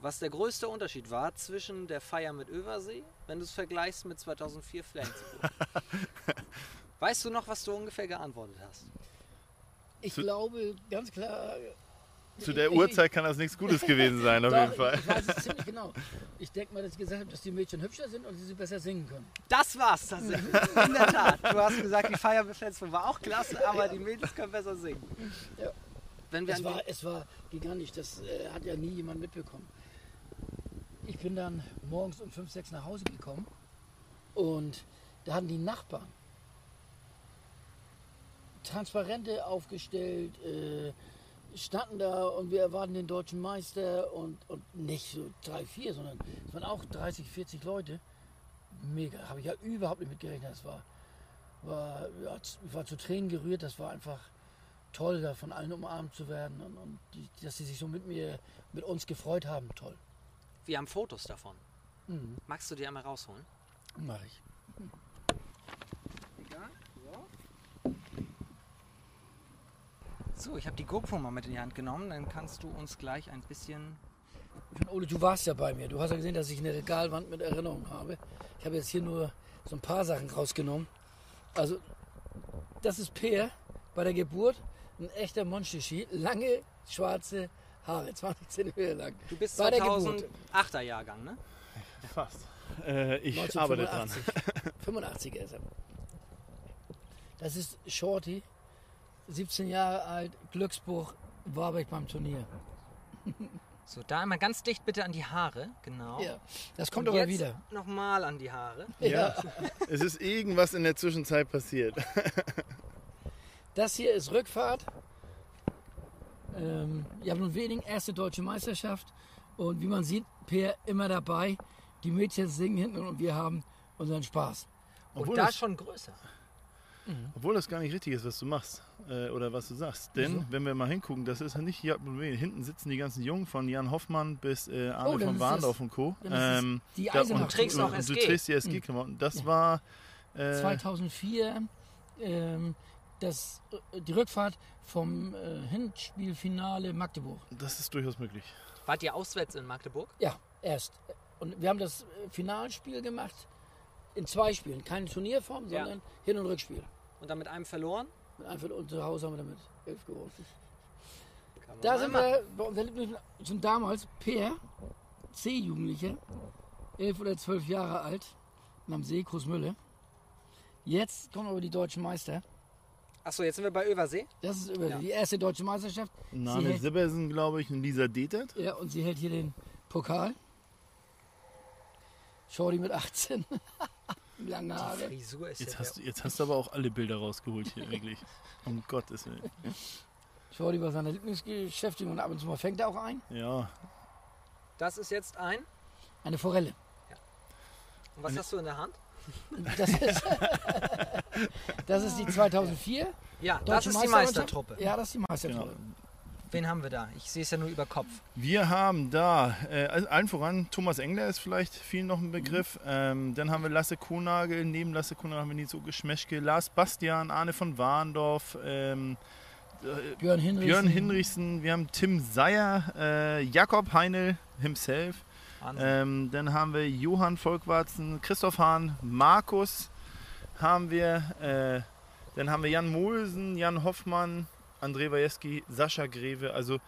was der größte Unterschied war zwischen der Feier mit Översee, wenn du es vergleichst mit 2004 Flensburg. weißt du noch, was du ungefähr geantwortet hast? Ich Zu- glaube ganz klar. Zu der ich- Uhrzeit kann das nichts Gutes gewesen sein, auf Doch, jeden Fall. Ich, ich weiß es ziemlich genau. Ich denke mal, dass ich gesagt habe, dass die Mädchen hübscher sind und sie besser singen können. Das war's tatsächlich. In der Tat. Du hast gesagt, die Feier mit Flensburg war auch klasse, aber die Mädels können besser singen. Ja. Wenn wir Es war, es war gigantisch, das äh, hat ja nie jemand mitbekommen. Ich bin dann morgens um 5, 6 nach Hause gekommen und da hatten die Nachbarn Transparente aufgestellt, äh, standen da und wir erwarten den deutschen Meister und, und nicht so drei, vier, sondern es waren auch 30, 40 Leute. Mega, habe ich ja überhaupt nicht mitgerechnet. Das war, war, ja, war zu Tränen gerührt, das war einfach toll, da von allen umarmt zu werden und, und die, dass sie sich so mit mir, mit uns gefreut haben, toll. Wir haben Fotos davon. Mhm. Magst du die einmal rausholen? Mache ich. So, ich habe die GoPro mal mit in die Hand genommen. Dann kannst du uns gleich ein bisschen. Meine, Ole, du warst ja bei mir. Du hast ja gesehen, dass ich eine Regalwand mit Erinnerungen habe. Ich habe jetzt hier nur so ein paar Sachen rausgenommen. Also, das ist Peer bei der Geburt. Ein echter Monchichi. Lange, schwarze Haare, 20 Zentimeter lang. Du bist Bei der Geburt. 2008er Jahrgang, ne? Fast. Äh, ich arbeite dran. 85 ist er. Das ist Shorty, 17 Jahre alt, Glücksburg, Warbeck beim Turnier. So, da einmal ganz dicht bitte an die Haare. Genau. Ja, das kommt Und aber jetzt wieder. Nochmal an die Haare. Ja. es ist irgendwas in der Zwischenzeit passiert. Das hier ist Rückfahrt. Ähm, ja, nun wenigen erste deutsche Meisterschaft. Und wie man sieht, Per immer dabei. Die Mädchen singen hinten und wir haben unseren Spaß. Obwohl Und da das- schon größer. Obwohl das gar nicht richtig ist, was du machst äh, oder was du sagst. Denn wenn wir mal hingucken, das ist ja nicht Jakob Löwen. Hinten sitzen die ganzen Jungen von Jan Hoffmann bis äh, Arne Oh, von Warndorf und Co. Ähm, die da- und, trägst auch und du SG. trägst die SG-Klamotten. Das war äh, 2004 ähm, das, äh, die Rückfahrt vom äh, Hinspielfinale Magdeburg. das ist durchaus möglich. Wart ihr auswärts in Magdeburg? Ja, erst. Und wir haben das äh, Finalspiel gemacht in zwei Spielen. Keine Turnierform, Ja. sondern Hin- und Rückspiel. Und dann mit einem verloren? Und einfach und zu Hause haben wir damit elf gewonnen. Da sind wir, bei unserer Lieblings- sind damals Peer, C-Jugendliche, elf oder zwölf Jahre alt, und am See Großmülle. Jetzt kommen aber die deutschen Meister. Achso, jetzt sind wir bei Översee. Das ist über Ja. die erste deutsche Meisterschaft. Name Sibbersen, glaube ich, und Lisa Detert. ja, und sie hält hier den Pokal. Shorty mit 18. Lange Die Haare. Frisur ist Jetzt ja hast, du, der jetzt hast du aber auch alle Bilder rausgeholt hier, wirklich. Um Gottes Willen. Shorty war seine Lieblingsbeschäftigung und ab und zu mal fängt er auch ein. Ja, Das ist jetzt ein. Eine Forelle. Und was Eine- hast du in der Hand? Das ist, das ist die 2004. Ja, das Deutsche ist die. Meistertruppe. Ja, das ist die Meistertruppe. genau. Wen haben wir da? Ich sehe es ja nur über Kopf. Wir haben da, äh, also allen voran, Thomas Engler ist vielleicht vielen noch ein Begriff. Ähm, dann haben wir Lasse Kuhnagel, neben Lasse Kuhnagel haben wir Nils Geschmeschke, Lars Bastian, Arne von Warndorf, ähm, äh, Björn Hinrichsen. Björn Hinrichsen, wir haben Tim Seyer, äh, Jakob Heinel himself, ähm, dann haben wir Johann Volkwarzen, Christoph Hahn, Markus haben wir, äh, dann haben wir Jan Mohlsen, Jan Hoffmann, André Wajewski, Sascha Greve, also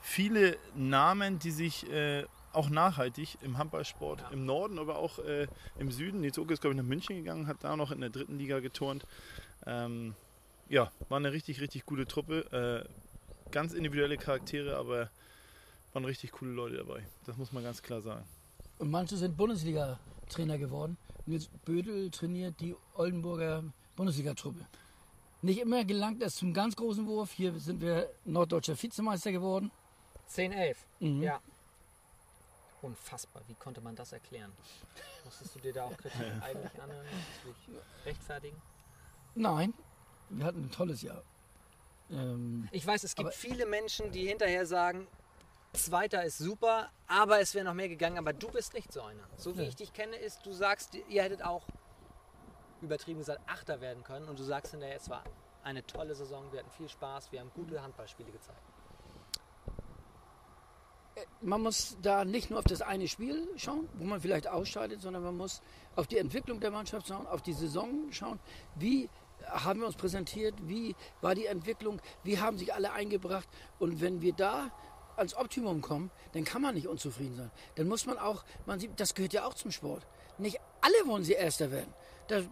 viele Namen, die sich äh, auch nachhaltig im Handballsport im Norden, aber auch äh, im Süden. Nils Oke ist, glaube ich, nach München gegangen, hat da noch in der dritten Liga geturnt. Ähm, ja, war eine richtig, richtig gute Truppe. Äh, ganz individuelle Charaktere, aber waren richtig coole Leute dabei. Das muss man ganz klar sagen. Und manche sind Bundesliga-Trainer geworden. Nils Bödel trainiert die Oldenburger Bundesliga-Truppe. Nicht immer gelangt es zum ganz großen Wurf. Hier sind wir norddeutscher Vizemeister geworden. 10, 11. Mhm. Ja. Unfassbar. Wie konnte man das erklären? Musstest du dir da auch Kritik eigentlich anhören? Rechtfertigen? Nein, wir hatten ein tolles Jahr. Ähm, Ich weiß, es gibt viele Menschen, die hinterher sagen, Zweiter ist super, aber es wäre noch mehr gegangen. Aber du bist nicht so einer. So wie ich dich kenne, ist, du sagst, ihr hättet auch übertrieben gesagt Achter werden können. Und du sagst hinterher, es war eine tolle Saison, wir hatten viel Spaß, wir haben gute Handballspiele gezeigt. man muss da nicht nur auf das eine Spiel schauen, wo man vielleicht ausscheidet, sondern man muss auf die Entwicklung der Mannschaft schauen, auf die Saison schauen. Wie haben wir uns präsentiert? Wie war die Entwicklung? Wie haben sich alle eingebracht? Und wenn wir da ans Optimum kommen, dann kann man nicht unzufrieden sein. Dann muss man auch, man sieht, das gehört ja auch zum Sport. Nicht alle wollen sie Erster werden. Da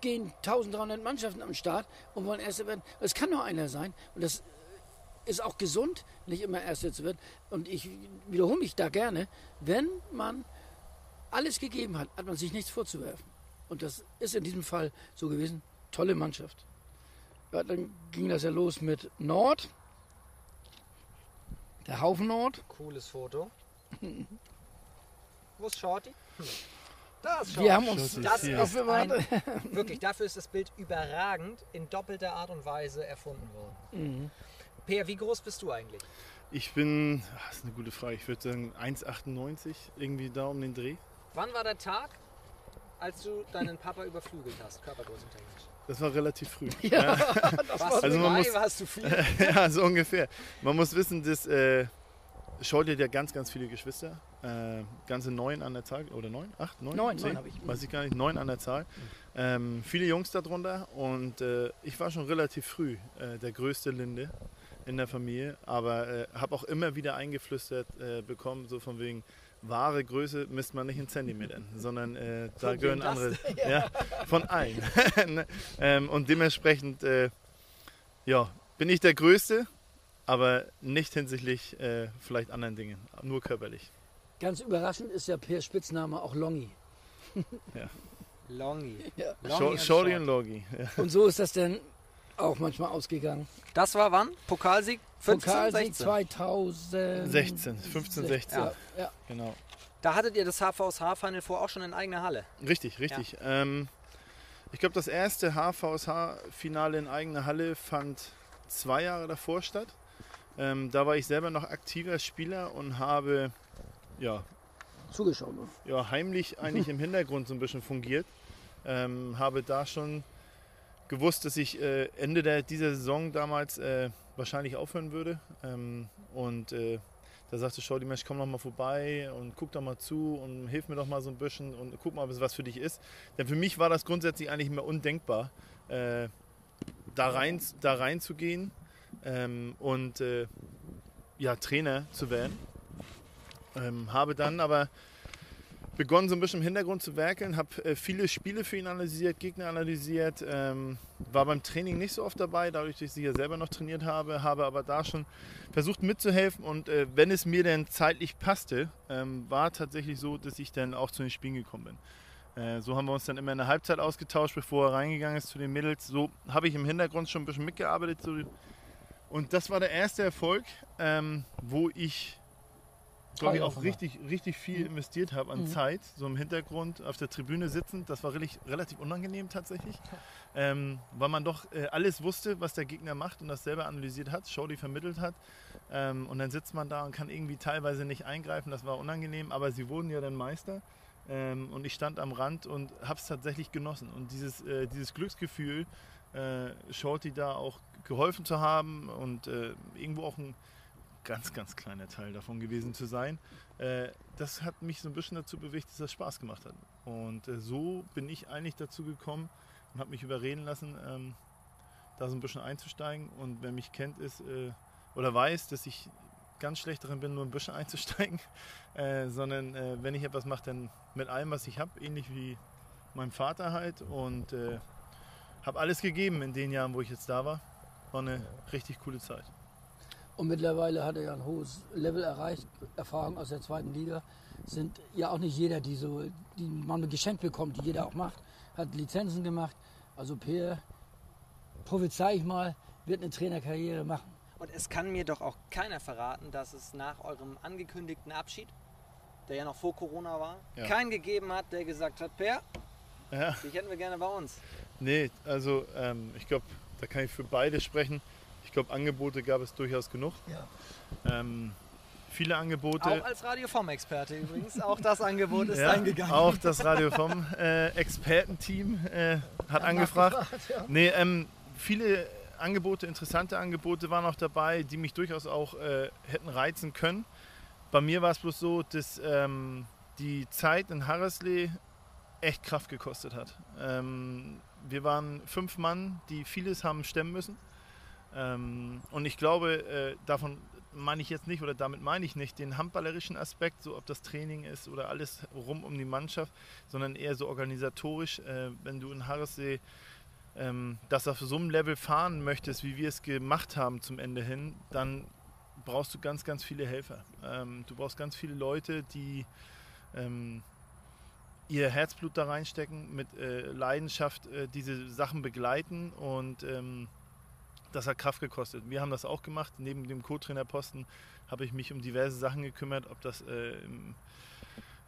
gehen 1300 Mannschaften am Start und wollen Erster werden. Es kann nur einer sein. Und das ist auch gesund, nicht immer Erster zu werden. Und ich wiederhole mich da gerne, wenn man alles gegeben hat, hat man sich nichts vorzuwerfen. Und das ist in diesem Fall so gewesen. Tolle Mannschaft. Ja, dann ging das ja los mit Nord. Der Haufen Nord. Cooles Foto. Wo ist Shorty? Da ist Shorty. Wir haben uns Schuss ist das ist ein, wirklich, dafür ist das Bild überragend in doppelter Art und Weise erfunden worden. Mhm. Peer, wie groß bist du eigentlich? Ich bin, ach, das ist eine gute Frage, ich würde sagen 1,98, irgendwie da um den Dreh. Wann war der Tag, als du deinen Papa überflügelt hast, körpergrößentechnisch? Das war relativ früh. Ja, Warst Also du man muss- warst du vier? ja, so ungefähr. Man muss wissen, dass äh, Scholt hat ja ganz, ganz viele Geschwister. Äh, ganze neun an der Zahl. Oder neun? Acht? Neun? Neun, neun habe ich. Weiß ich gar nicht. Neun an der Zahl. Ähm, viele Jungs darunter. Und äh, ich war schon relativ früh äh, der größte Linde in der Familie. Aber äh, habe auch immer wieder eingeflüstert äh, bekommen, so von wegen, wahre Größe misst man nicht in Zentimetern, sondern äh, da Von gehören andere. Ja, von allen. Ne? ähm, und dementsprechend, äh, ja, bin ich der Größte, aber nicht hinsichtlich äh, vielleicht anderen Dingen, nur körperlich. Ganz überraschend ist ja per Spitzname auch Longi. Longy. Ja. Longy Shor- and Shorty Short. und Logi. Ja. Und so ist das dann auch manchmal ausgegangen. Das war wann? Pokalsieg? 15, Pokalsieg 16? 2000. 16, 15, 16. Ja, ja. Genau. Da hattet ihr das HVSH-Final vor auch schon in eigener Halle. Richtig, richtig. Ähm, ich glaube, das erste HVSH-Finale in eigener Halle fand zwei Jahre davor statt. Ähm, da war ich selber noch aktiver Spieler und habe ja, Zugeschaut nur. ja, heimlich eigentlich im Hintergrund so ein bisschen fungiert. Ähm, habe da schon gewusst, dass ich äh, Ende der, dieser Saison damals äh, wahrscheinlich aufhören würde. Ähm, und äh, da sagte Shorty, Mensch, komm doch mal vorbei und guck doch mal zu und hilf mir doch mal so ein bisschen und guck mal, ob es was für dich ist. Denn für mich war das grundsätzlich eigentlich immer undenkbar, äh, da, rein, da reinzugehen ähm, und äh, ja, Trainer zu werden. Ähm, habe dann aber begonnen, so ein bisschen im Hintergrund zu werkeln, habe äh, viele Spiele für ihn analysiert, Gegner analysiert, ähm, war beim Training nicht so oft dabei, dadurch, dass ich sie ja selber noch trainiert habe, habe aber da schon versucht mitzuhelfen und äh, wenn es mir dann zeitlich passte, ähm, war tatsächlich so, dass ich dann auch zu den Spielen gekommen bin. Äh, so haben wir uns dann immer in der Halbzeit ausgetauscht, bevor er reingegangen ist zu den Mädels. So habe ich im Hintergrund schon ein bisschen mitgearbeitet. Und das war der erste Erfolg, ähm, wo ich glaube ich, auch richtig, richtig viel investiert habe an Mhm. Zeit, so im Hintergrund auf der Tribüne sitzend. Das war really, relativ unangenehm tatsächlich, ähm, weil man doch äh, alles wusste, was der Gegner macht und das selber analysiert hat, Shorty vermittelt hat. Ähm, und dann sitzt man da und kann irgendwie teilweise nicht eingreifen. Das war unangenehm, aber sie wurden ja dann Meister. Ähm, und ich stand am Rand und habe es tatsächlich genossen. Und dieses, äh, dieses Glücksgefühl, äh, Shorty da auch geholfen zu haben und äh, irgendwo auch ein ganz, ganz kleiner Teil davon gewesen zu sein, äh, das hat mich so ein bisschen dazu bewegt, dass das Spaß gemacht hat. Und äh, so bin ich eigentlich dazu gekommen und habe mich überreden lassen, ähm, da so ein bisschen einzusteigen. Und wer mich kennt, ist äh, oder weiß, dass ich ganz schlecht darin bin, nur in Büsche einzusteigen, sondern wenn ich etwas mache, dann mit allem, was ich habe, ähnlich wie mein Vater halt und habe alles gegeben in den Jahren, wo ich jetzt da war. War eine richtig coole Zeit. Und mittlerweile hat er ja ein hohes Level erreicht. Erfahrung aus der zweiten Liga sind ja auch nicht jeder, die so, die man geschenkt bekommt, die jeder auch macht. Hat Lizenzen gemacht. Also Per, prophezei ich mal, wird eine Trainerkarriere machen. Und es kann mir doch auch keiner verraten, dass es nach eurem angekündigten Abschied, der ja noch vor Corona war, Ja. keinen gegeben hat, der gesagt hat, Per, Ja. dich hätten wir gerne bei uns. Nee, also ähm, ich glaube, da kann ich für beide sprechen. Ich glaube, Angebote gab es durchaus genug. Ja. Ähm, viele Angebote. Auch als Radio vom-Experte übrigens. Auch das Angebot ist Ja, eingegangen. Auch das Radio vom äh, äh, hat angefragt. Nee, ähm, viele Angebote, interessante Angebote waren auch dabei, die mich durchaus auch äh, hätten reizen können. Bei mir war es bloß so, dass ähm, die Zeit in Harrisley echt Kraft gekostet hat. Ähm, wir waren fünf Mann, die vieles haben stemmen müssen. Ähm, und ich glaube, äh, davon meine ich jetzt nicht oder damit meine ich nicht den handballerischen Aspekt, so ob das Training ist oder alles rum um die Mannschaft, sondern eher so organisatorisch, äh, wenn du in Harrissee ähm, das auf so einem Level fahren möchtest, wie wir es gemacht haben zum Ende hin, dann brauchst du ganz, ganz viele Helfer. Ähm, du brauchst ganz viele Leute, die ähm, ihr Herzblut da reinstecken, mit äh, Leidenschaft äh, diese Sachen begleiten und ähm, das hat Kraft gekostet. Wir haben das auch gemacht. Neben dem Co-Trainerposten habe ich mich um diverse Sachen gekümmert, ob das äh, im,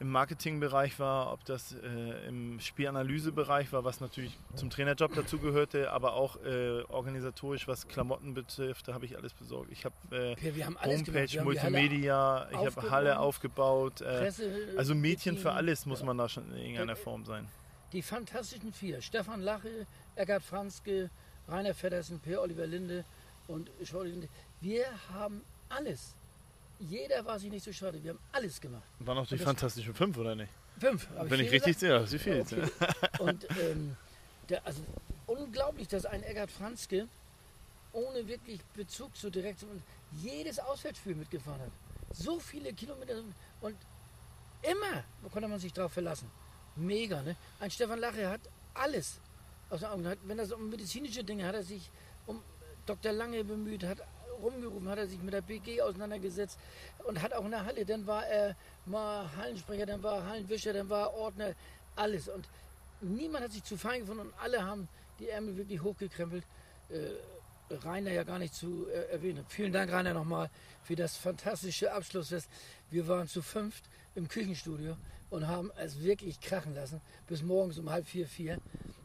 im Marketingbereich war, ob das äh, im Spielanalysebereich war, was natürlich zum Trainerjob dazugehörte, aber auch äh, organisatorisch, was Klamotten betrifft, da habe ich alles besorgt. Ich habe äh, Homepage, gemacht. Multimedia, ich habe Halle aufgebaut. Äh, Presse, also Mädchen für alles muss Ja. man da schon in irgendeiner Form sein. Die fantastischen vier. Stefan Lache, Eckart Franzke, Rainer Feddersen, Per Oliver Linde und Scholle Linde. Wir haben alles. Jeder war sich nicht so schade. Wir haben alles gemacht. War noch die Und das- Fantastischen Fünf, oder nicht? Fünf. Wenn ich viel richtig sehe, das ist viel jetzt. Okay. Und ähm, der, also unglaublich, dass ein Eckart Franzke ohne wirklich Bezug zu direkt zum- jedes Auswärtsspiel mitgefahren hat. So viele Kilometer und immer konnte man sich darauf verlassen. Mega, ne? Ein Stefan Lache hat alles aus den Augen. Wenn es um medizinische Dinge hat er sich um Dr. Lange bemüht, hat rumgerufen, hat er sich mit der BG auseinandergesetzt und hat auch in der Halle, dann war er mal Hallensprecher, dann war er Hallenwischer, dann war er Ordner, alles. Und niemand hat sich zu fein gefunden und alle haben die Ärmel wirklich hochgekrempelt. Äh, Rainer ja gar nicht zu äh, erwähnen. Vielen Dank, Rainer, nochmal für das fantastische Abschlussfest. Wir waren zu fünft im Küchenstudio und haben es wirklich krachen lassen bis morgens um halb vier, vier.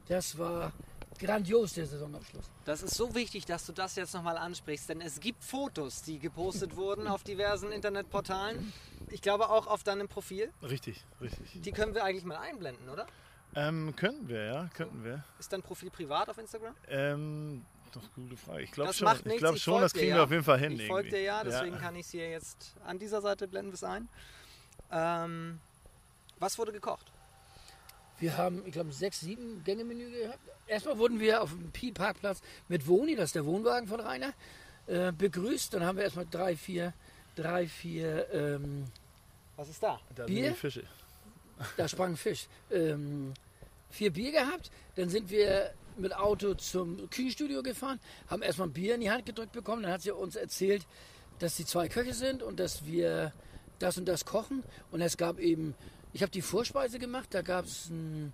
Das war grandios, der Saisonabschluss. Das ist so wichtig, dass du das jetzt nochmal ansprichst, denn es gibt Fotos, die gepostet wurden auf diversen Internetportalen. Ich glaube auch auf deinem Profil. Richtig, richtig. Die können wir eigentlich mal einblenden, oder? Ähm, könnten wir, ja, könnten wir. Ist dein Profil privat auf Instagram? Ähm, doch gute Frage. Ich glaube schon, macht ich nichts, glaube ich schon folg das dir kriegen ja. wir auf jeden Fall hin. Ich folge dir ja, deswegen kann ich es hier jetzt an dieser Seite blenden es ein. Ähm, was wurde gekocht? Wir haben, ich glaube, sechs, sieben Gänge-Menü gehabt. Erstmal wurden wir auf dem Pi-Parkplatz mit Woni, das ist der Wohnwagen von Rainer, äh, begrüßt. Dann haben wir erstmal drei, vier, drei, vier, ähm, Was ist da? Da Bier? sind die Fische. da sprang ein Fisch. Ähm, vier Bier gehabt. Dann sind wir mit Auto zum Küchenstudio gefahren, haben erstmal ein Bier in die Hand gedrückt bekommen. Dann hat sie uns erzählt, dass die zwei Köche sind und dass wir das und das kochen. Und es gab eben, ich habe die Vorspeise gemacht, da gab es einen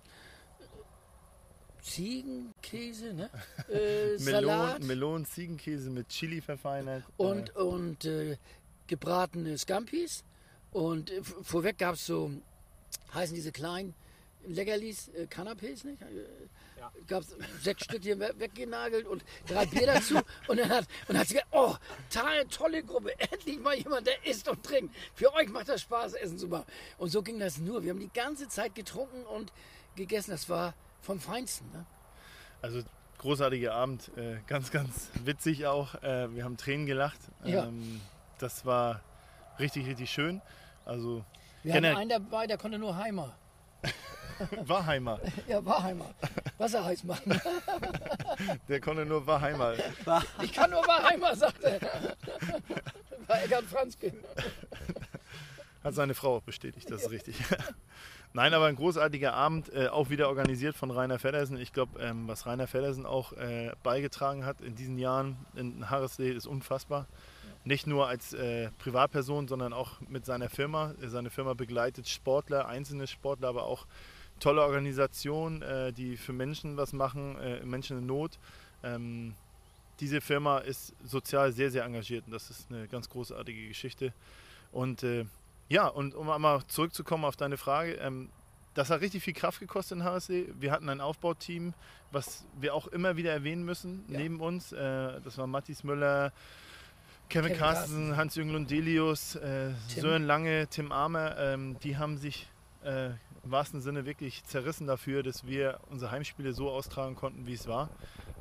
Ziegenkäse, ne? äh, Salat Melonen, Ziegenkäse mit Chili verfeinert. und, und äh, gebratene Scampis. Und äh, vorweg gab es so, heißen diese kleinen Leckerlis, äh, Canapés, nicht? Äh, Ja. Gab es sechs Stück hier we- weggenagelt und drei Bier dazu. und dann hat, und hat sie gesagt, oh, tolle, tolle Gruppe, endlich mal jemand, der isst und trinkt. Für euch macht das Spaß, Essen zu machen. Und so ging das nur. Wir haben die ganze Zeit getrunken und gegessen. Das war vom Feinsten. Ne? Also großartiger Abend, äh, ganz, ganz witzig auch. Äh, wir haben Tränen gelacht. Ja. Ähm, das war richtig, richtig schön. Also Wir hatten einen dabei, der konnte nur Heimer. Warheimer. Ja, Warheimer. Wasser heiß machen. Der konnte nur Warheimer. Ich kann nur Warheimer, sagt er. War Eckart Franzke. Hat seine Frau auch bestätigt, das ist richtig. Nein, aber ein großartiger Abend, äh, auch wieder organisiert von Rainer Feddersen. Ich glaube, ähm, was Rainer Feddersen auch äh, beigetragen hat in diesen Jahren in Harreslee ist unfassbar. Nicht nur als äh, Privatperson, sondern auch mit seiner Firma. Seine Firma begleitet Sportler, einzelne Sportler, aber auch tolle Organisationen, äh, die für Menschen was machen, äh, Menschen in Not. Ähm, diese Firma ist sozial sehr, sehr engagiert und das ist eine ganz großartige Geschichte. Und äh, ja, und um einmal zurückzukommen auf deine Frage, ähm, das hat richtig viel Kraft gekostet in HSC. Wir hatten ein Aufbauteam, was wir auch immer wieder erwähnen müssen, ja. neben uns. Äh, das war Matthias Müller, Kevin, Kevin Carsten, Hans-Jürgen Lundelius, äh, Sören Lange, Tim Armer. Ähm, die haben sich äh, im wahrsten Sinne wirklich zerrissen dafür, dass wir unsere Heimspiele so austragen konnten, wie es war.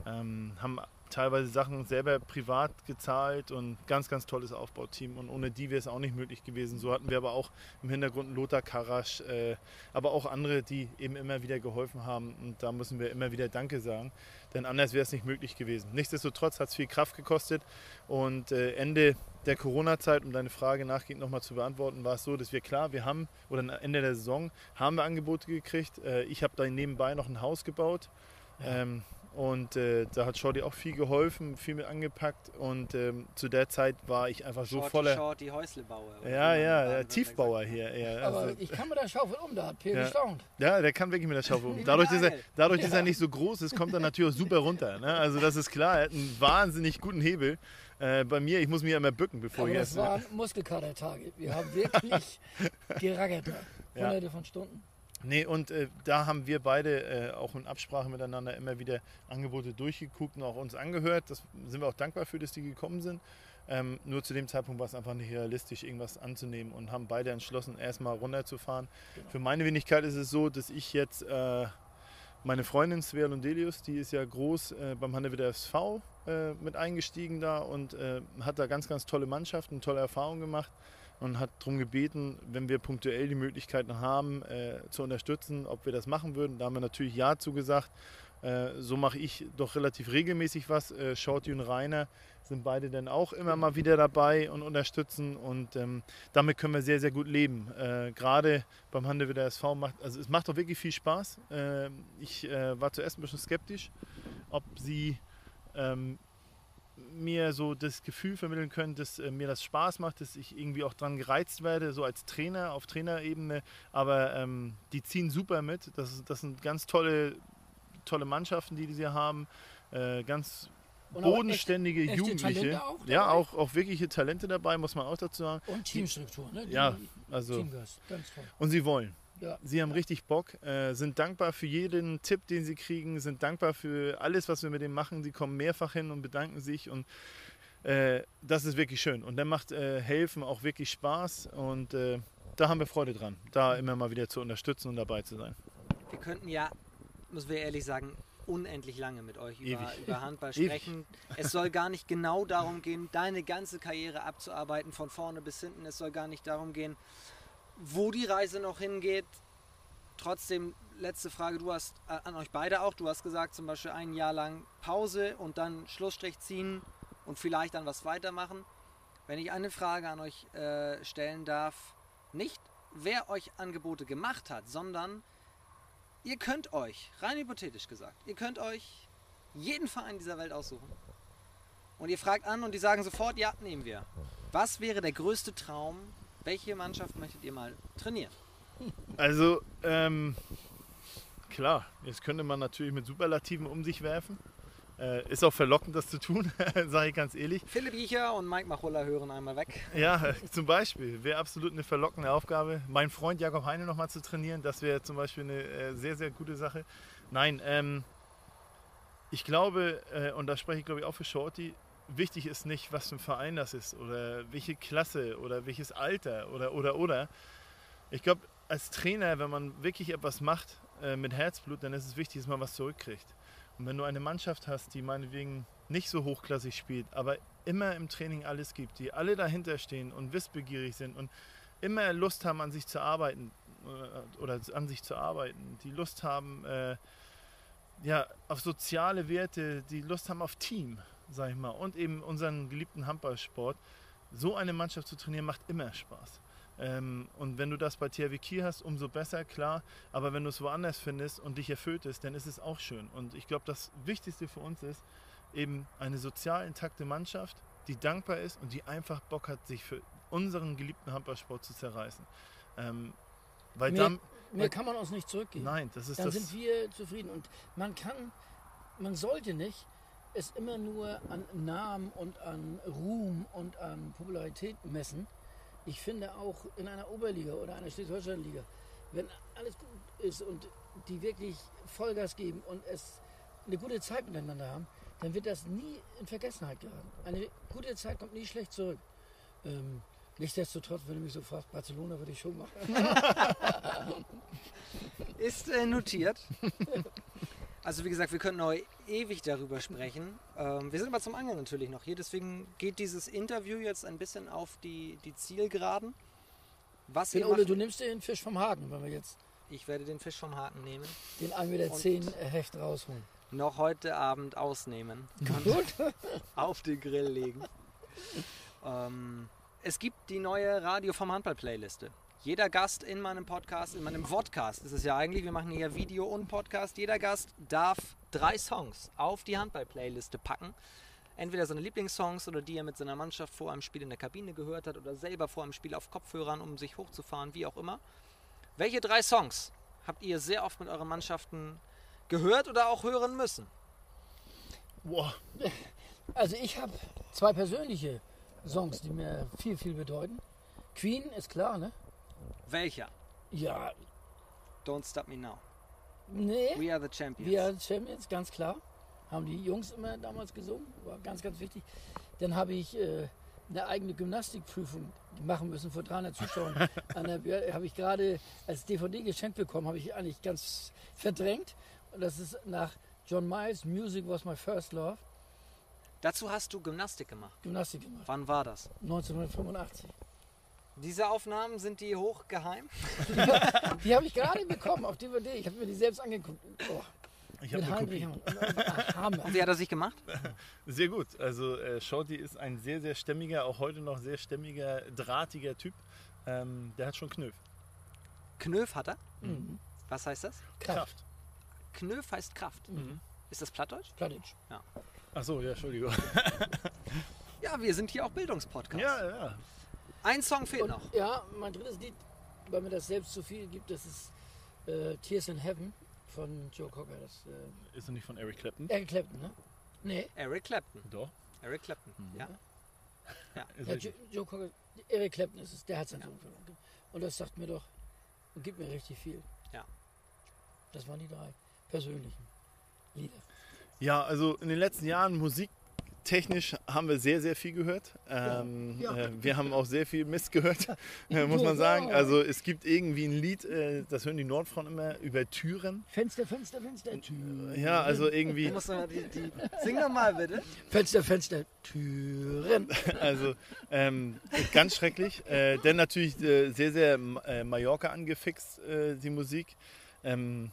Ähm, haben teilweise Sachen selber privat gezahlt und ganz, ganz tolles Aufbauteam. Und ohne die wäre es auch nicht möglich gewesen. So hatten wir aber auch im Hintergrund Lothar Karasch, äh, aber auch andere, die eben immer wieder geholfen haben. Und da müssen wir immer wieder Danke sagen, denn anders wäre es nicht möglich gewesen. Nichtsdestotrotz hat es viel Kraft gekostet und äh, Ende der Corona-Zeit, um deine Frage nachgehend nochmal zu beantworten, war es so, dass wir klar, wir haben, oder Ende der Saison, haben wir Angebote gekriegt. Äh, ich habe da nebenbei noch ein Haus gebaut. Ja. Ähm, und äh, da hat Shorty auch viel geholfen, viel mit angepackt. Und ähm, zu der Zeit war ich einfach so Shorty, voller. Shorty Häuslebauer. Ja, ja, der Tiefbauer hier. Eher. Aber also, ich kann mit der Schaufel um, da hat Peer ja. gestaunt. Ja, der kann wirklich mit der Schaufel um. Dadurch, dass er, dadurch, dass er nicht so groß ist, kommt er natürlich auch super runter. Ne? Also das ist klar, er hat einen wahnsinnig guten Hebel. Äh, bei mir, ich muss mich ja immer bücken, bevor Aber ich das waren Muskelkater-Tage. Wir haben wirklich geraggert, hunderte ja. von Stunden. Nee, und äh, da haben wir beide äh, auch in Absprache miteinander immer wieder Angebote durchgeguckt und auch uns angehört. Das sind wir auch dankbar für, dass die gekommen sind. Ähm, nur zu dem Zeitpunkt war es einfach nicht realistisch, irgendwas anzunehmen und haben beide entschlossen, erstmal runterzufahren. Genau. Für meine Wenigkeit ist es so, dass ich jetzt äh, meine Freundin Svea Lundelius, die ist ja groß äh, beim Handewitter SV äh, mit eingestiegen da und äh, hat da ganz, ganz tolle Mannschaften, tolle Erfahrungen gemacht und hat darum gebeten, wenn wir punktuell die Möglichkeiten haben, äh, zu unterstützen, ob wir das machen würden. Da haben wir natürlich Ja zugesagt. Äh, so mache ich doch relativ regelmäßig was. Äh, Shorty und Rainer sind beide dann auch immer mal wieder dabei und unterstützen und ähm, damit können wir sehr, sehr gut leben. Äh, Gerade beim Handewider SV macht, also es macht doch wirklich viel Spaß. Äh, ich äh, war zuerst ein bisschen skeptisch, ob sie ähm, mir so das Gefühl vermitteln können, dass äh, mir das Spaß macht, dass ich irgendwie auch dran gereizt werde, so als Trainer auf Trainerebene. Aber ähm, die ziehen super mit. Das, das sind ganz tolle, tolle Mannschaften, die sie haben. Äh, ganz bodenständige echt, Jugendliche. Auch ja, auch, auch wirkliche Talente dabei, muss man auch dazu sagen. Und Teamstruktur, ne? Die ja, also. Teamgeist, ganz toll. Und sie wollen. Ja. Sie haben richtig Bock, äh, sind dankbar für jeden Tipp, den sie kriegen, sind dankbar für alles, was wir mit dem machen. Sie kommen mehrfach hin und bedanken sich und äh, das ist wirklich schön. Und dann macht äh, Helfen auch wirklich Spaß und äh, da haben wir Freude dran, da immer mal wieder zu unterstützen und dabei zu sein. Wir könnten ja, muss wir ehrlich sagen, unendlich lange mit euch über, über, Handball sprechen. es soll gar nicht genau darum gehen, deine ganze Karriere abzuarbeiten, von vorne bis hinten. Es soll gar nicht darum gehen, wo die Reise noch hingeht. Trotzdem, letzte Frage, du hast äh, an euch beide auch, du hast gesagt, zum Beispiel ein Jahr lang Pause und dann Schlussstrich ziehen und vielleicht dann was weitermachen. Wenn ich eine Frage an euch äh, stellen darf, nicht wer euch Angebote gemacht hat, sondern ihr könnt euch, rein hypothetisch gesagt, ihr könnt euch jeden Verein dieser Welt aussuchen. Und ihr fragt an und die sagen sofort, ja, nehmen wir. Was wäre der größte Traum, welche Mannschaft möchtet ihr mal trainieren? Also, ähm, klar, jetzt könnte man natürlich mit Superlativen um sich werfen. Äh, ist auch verlockend, das zu tun, sage ich ganz ehrlich. Philipp Icher und Mike Machulla hören einmal weg. Ja, zum Beispiel. Wäre absolut eine verlockende Aufgabe. Mein Freund Jakob Heine nochmal zu trainieren, das wäre zum Beispiel eine äh, sehr, sehr gute Sache. Nein, ähm, ich glaube, äh, und da spreche ich glaube ich auch für Shorty, wichtig ist nicht, was für ein Verein das ist oder welche Klasse oder welches Alter oder oder oder. Ich glaube, als Trainer, wenn man wirklich etwas macht äh, mit Herzblut, dann ist es wichtig, dass man was zurückkriegt. Und wenn du eine Mannschaft hast, die meinetwegen nicht so hochklassig spielt, aber immer im Training alles gibt, die alle dahinter stehen und wissbegierig sind und immer Lust haben, an sich zu arbeiten äh, oder an sich zu arbeiten, die Lust haben äh, ja, auf soziale Werte, die Lust haben auf Team, sag ich mal, und eben unseren geliebten Handballsport, so eine Mannschaft zu trainieren, macht immer Spaß. Ähm, und wenn du das bei THW Kiel hast, umso besser, klar. Aber wenn du es woanders findest und dich erfüllt ist, dann ist es auch schön. Und ich glaube, das Wichtigste für uns ist eben eine sozial intakte Mannschaft, die dankbar ist und die einfach Bock hat, sich für unseren geliebten Handballsport zu zerreißen. Ähm, weil Mehr, dann, mehr kann man uns nicht zurückgeben. nein, das ist Dann das. sind wir zufrieden. Und man kann, man sollte nicht es immer nur an Namen und an Ruhm und an Popularität messen. Ich finde auch in einer Oberliga oder einer Schleswig-Holstein-Liga, wenn alles gut ist und die wirklich Vollgas geben und es eine gute Zeit miteinander haben, dann wird das nie in Vergessenheit geraten. Eine gute Zeit kommt nie schlecht zurück. Ähm, nichtsdestotrotz, wenn du mich so fragst, Barcelona würde ich schon machen. Ist äh, notiert. Also wie gesagt, wir könnten noch ewig darüber sprechen. Ähm, wir sind aber zum Angeln natürlich noch hier, deswegen geht dieses Interview jetzt ein bisschen auf die, die Zielgeraden. Was Den ihr Ole, macht, du nimmst den Fisch vom Haken, wenn wir jetzt ich werde den Fisch vom Haken nehmen, den 1,10 Meter Hecht rausholen. noch heute Abend ausnehmen, Gut. auf den Grill legen. ähm, es gibt die neue Radio vom Handball Playliste. Jeder Gast in meinem Podcast, in meinem Vodcast ist es ja eigentlich, wir machen hier Video und Podcast, jeder Gast darf drei Songs auf die Handball-Playliste packen. Entweder seine Lieblingssongs oder die er mit seiner Mannschaft vor einem Spiel in der Kabine gehört hat oder selber vor einem Spiel auf Kopfhörern, um sich hochzufahren, wie auch immer. Welche drei Songs habt ihr sehr oft mit euren Mannschaften gehört oder auch hören müssen? Boah, Also ich habe zwei persönliche Songs, die mir viel, viel bedeuten. Queen ist klar, ne? Welcher? Ja, Don't Stop Me Now. nee. We are the Champions. Wir als Champions, ganz klar. Haben die Jungs immer damals gesungen, war ganz, ganz wichtig. Dann habe ich äh, eine eigene Gymnastikprüfung machen müssen vor 300 Zuschauern. Bör- habe ich gerade als DVD geschenkt bekommen, habe ich eigentlich ganz verdrängt. Und das ist nach John Miles, Music was my first love, Dazu hast du Gymnastik gemacht. Gymnastik gemacht. Wann war das? 1985. Diese Aufnahmen sind die hochgeheim? Die habe ich gerade bekommen auf DVD. Ich habe mir die selbst angeguckt. Oh, ich habe Heinrich. Hammer. Hammer. Wie hat er sich gemacht? Sehr gut. Also äh, Shorty ist ein sehr, sehr stämmiger, auch heute noch sehr stämmiger, drahtiger Typ. Ähm, der hat schon Knöpf. Knöf hat er. Mhm. Was heißt das? Kraft. Knöf heißt Kraft. Mhm. Ist das Plattdeutsch? Plattdeutsch. Achso, ja, Entschuldigung. Ja, wir sind hier auch Bildungspodcast. Ja, ja. Ein Song fehlt Und, noch. Ja, mein drittes Lied, weil mir das selbst zu viel gibt, das ist äh, Tears in Heaven von Joe Cocker. Das äh, Ist er nicht von Eric Clapton? Eric Clapton, ne? Nee, Eric Clapton. Doch. Eric Clapton. Mhm. Ja. Ja, er- Joe, Joe Cocker, Eric Clapton ist es, der hat seinen Sohn verloren. Und das sagt mir doch und gibt mir richtig viel. Ja. Das waren die drei persönlichen Lieder. Ja, also in den letzten Jahren musiktechnisch haben wir sehr, sehr viel gehört. Ähm, Ja. Äh, wir haben auch sehr viel Mist gehört, äh, muss man sagen. Also es gibt irgendwie ein Lied, äh, das hören die Nordfrauen immer, über Türen. Fenster, Fenster, Fenster, Türen. Ja, also Du irgendwie, musst noch die, die, sing noch mal bitte. Fenster, Fenster, Türen. also ähm, ganz schrecklich. Äh, denn natürlich äh, sehr, sehr äh, Mallorca angefixt, äh, die Musik. Ähm,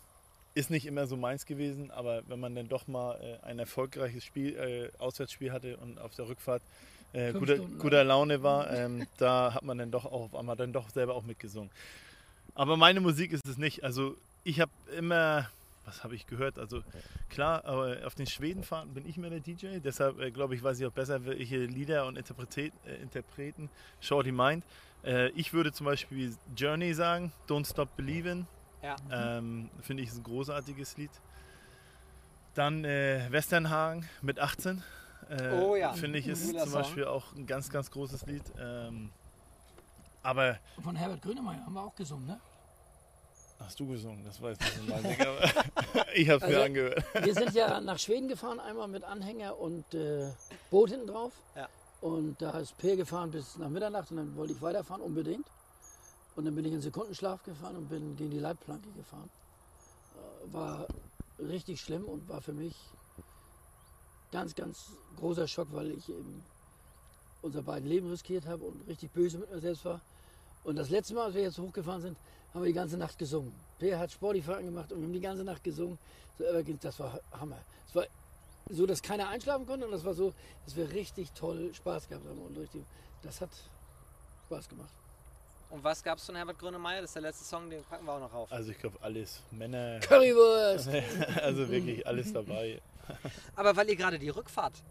ist nicht immer so meins gewesen, aber wenn man dann doch mal äh, ein erfolgreiches Spiel, äh, Auswärtsspiel hatte und auf der Rückfahrt äh, guter, guter Laune war, ähm, da hat man dann doch auch auf einmal dann doch selber auch mitgesungen. Aber meine Musik ist es nicht. Also ich habe immer, was habe ich gehört? Also klar, aber auf den Schwedenfahrten bin ich immer der DJ. Deshalb äh, glaube ich, weiß ich auch besser, welche Lieder und Interpret äh, Interpreten Shorty meint. Äh, ich würde zum Beispiel Journey sagen, Don't Stop Believin'. Ja. Ähm, Finde ich ist ein großartiges Lied. Dann äh, Westernhagen mit 18. Äh, Oh ja, Finde ich ist zum Song. Beispiel auch ein ganz, ganz großes Lied. Ähm, aber Von Herbert Grönemeyer haben wir auch gesungen, ne? hast du gesungen? Das weiß ich nicht. aber ich habe es Also- mir angehört. Wir sind ja nach Schweden gefahren, einmal mit Anhänger und äh, Boot hinten drauf. Ja. Und da ist Per gefahren bis nach Mitternacht und dann wollte ich weiterfahren, unbedingt. Und dann bin ich in Sekundenschlaf gefahren und bin gegen die Leitplanke gefahren. Äh, War richtig schlimm und war für mich ganz, ganz großer Schock, weil ich eben unser beiden Leben riskiert habe und richtig böse mit mir selbst war. Und das letzte Mal, als wir jetzt hochgefahren sind, haben wir die ganze Nacht gesungen. Per hat Sportify angemacht und wir haben die ganze Nacht gesungen. So das war Hammer. Es war so, dass keiner einschlafen konnte und das war so, dass wir richtig toll Spaß gehabt haben und richtig, das hat Spaß gemacht. Und was gab es von Herbert Grönemeyer? Das ist der letzte Song, den packen wir auch noch auf. Also ich glaube alles. Männer, Currywurst! also wirklich alles dabei. Aber weil ihr gerade die Rückfahrt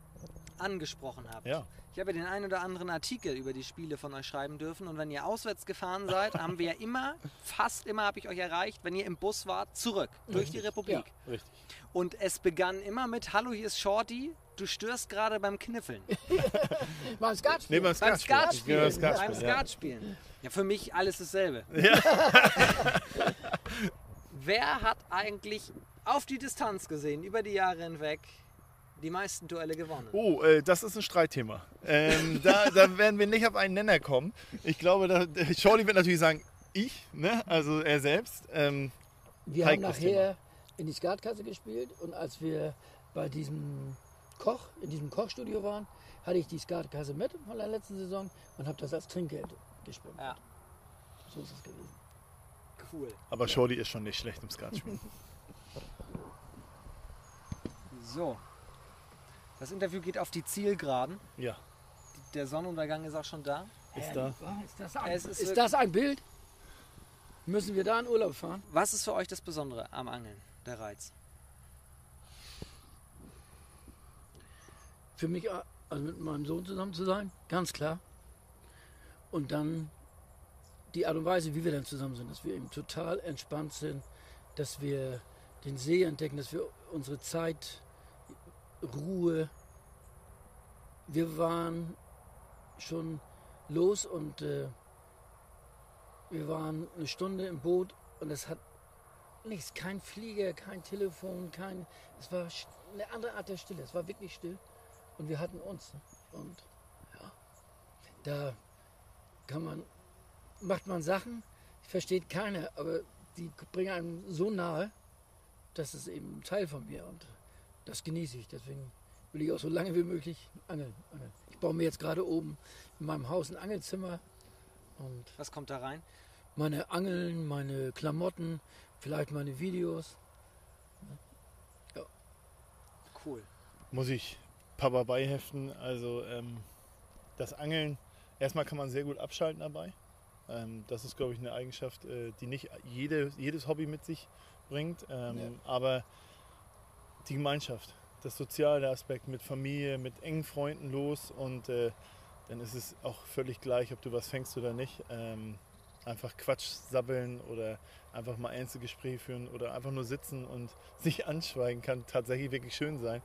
angesprochen habt. Ja. Ich habe ja den einen oder anderen Artikel über die Spiele von euch schreiben dürfen und wenn ihr auswärts gefahren seid, haben wir ja immer, fast immer habe ich euch erreicht, wenn ihr im Bus wart, zurück durch die Republik. Ja. Richtig. Und es begann immer mit, hallo, hier ist Shorty, du störst gerade beim Kniffeln. Mal ein Skat Nee, beim beim Skatspielen. Skatspielen. Beim Skatspielen, beim ja. Skatspielen. Ja, für mich alles dasselbe. Wer hat eigentlich auf die Distanz gesehen, über die Jahre hinweg, die meisten Duelle gewonnen? Oh, äh, das ist ein Streitthema. Ähm, da, da werden wir nicht auf einen Nenner kommen. Ich glaube, da, Shorty wird natürlich sagen, ich, ne? also er selbst. Ähm, Wir haben nachher in die Skatkasse gespielt und als wir bei diesem Koch, in diesem Kochstudio waren, hatte ich die Skatkasse mit von der letzten Saison und habe das als Trinkgeld gespielt. Ja, So ist es gewesen. cool. aber Shorty ist schon nicht schlecht im Skatspielen. So. Das Interview geht auf die Zielgeraden. Ja, Der Sonnenuntergang ist auch schon da. ist da. Ist das ein, ist ist das ein Bild? Müssen wir da in Urlaub fahren? Was ist für euch das Besondere am Angeln, der Reiz? Für mich, äh, also mit meinem Sohn zusammen zu sein, ganz klar. Und dann die Art und Weise, wie wir dann zusammen sind, dass wir eben total entspannt sind, dass wir den See entdecken, dass wir unsere Zeit, Ruhe. Wir waren schon los und äh, wir waren eine Stunde im Boot und es hat nichts, kein Flieger, kein Telefon, kein, es war eine andere Art der Stille, es war wirklich still und wir hatten uns. Und ja, da kann man, macht man Sachen, versteht keiner, aber die bringen einem so nahe, das ist eben ein Teil von mir und das genieße ich. Deswegen will ich auch so lange wie möglich angeln. angeln. Ich baue mir jetzt gerade oben in meinem Haus ein Angelzimmer und Was kommt da rein? meine Angeln, meine Klamotten, vielleicht meine Videos. Cool. Muss ich Papa beiheften. Also ähm, das Angeln, erstmal kann man sehr gut abschalten dabei. Ähm, das ist, glaube ich, eine Eigenschaft, äh, die nicht jede, jedes Hobby mit sich bringt. Ähm, Ja. Aber die Gemeinschaft, das soziale Aspekt mit Familie, mit engen Freunden los und äh, dann ist es auch völlig gleich, ob du was fängst oder nicht. Ähm, einfach Quatsch sabbeln oder einfach mal Einzelgespräche führen oder einfach nur sitzen und sich anschweigen kann tatsächlich wirklich schön sein.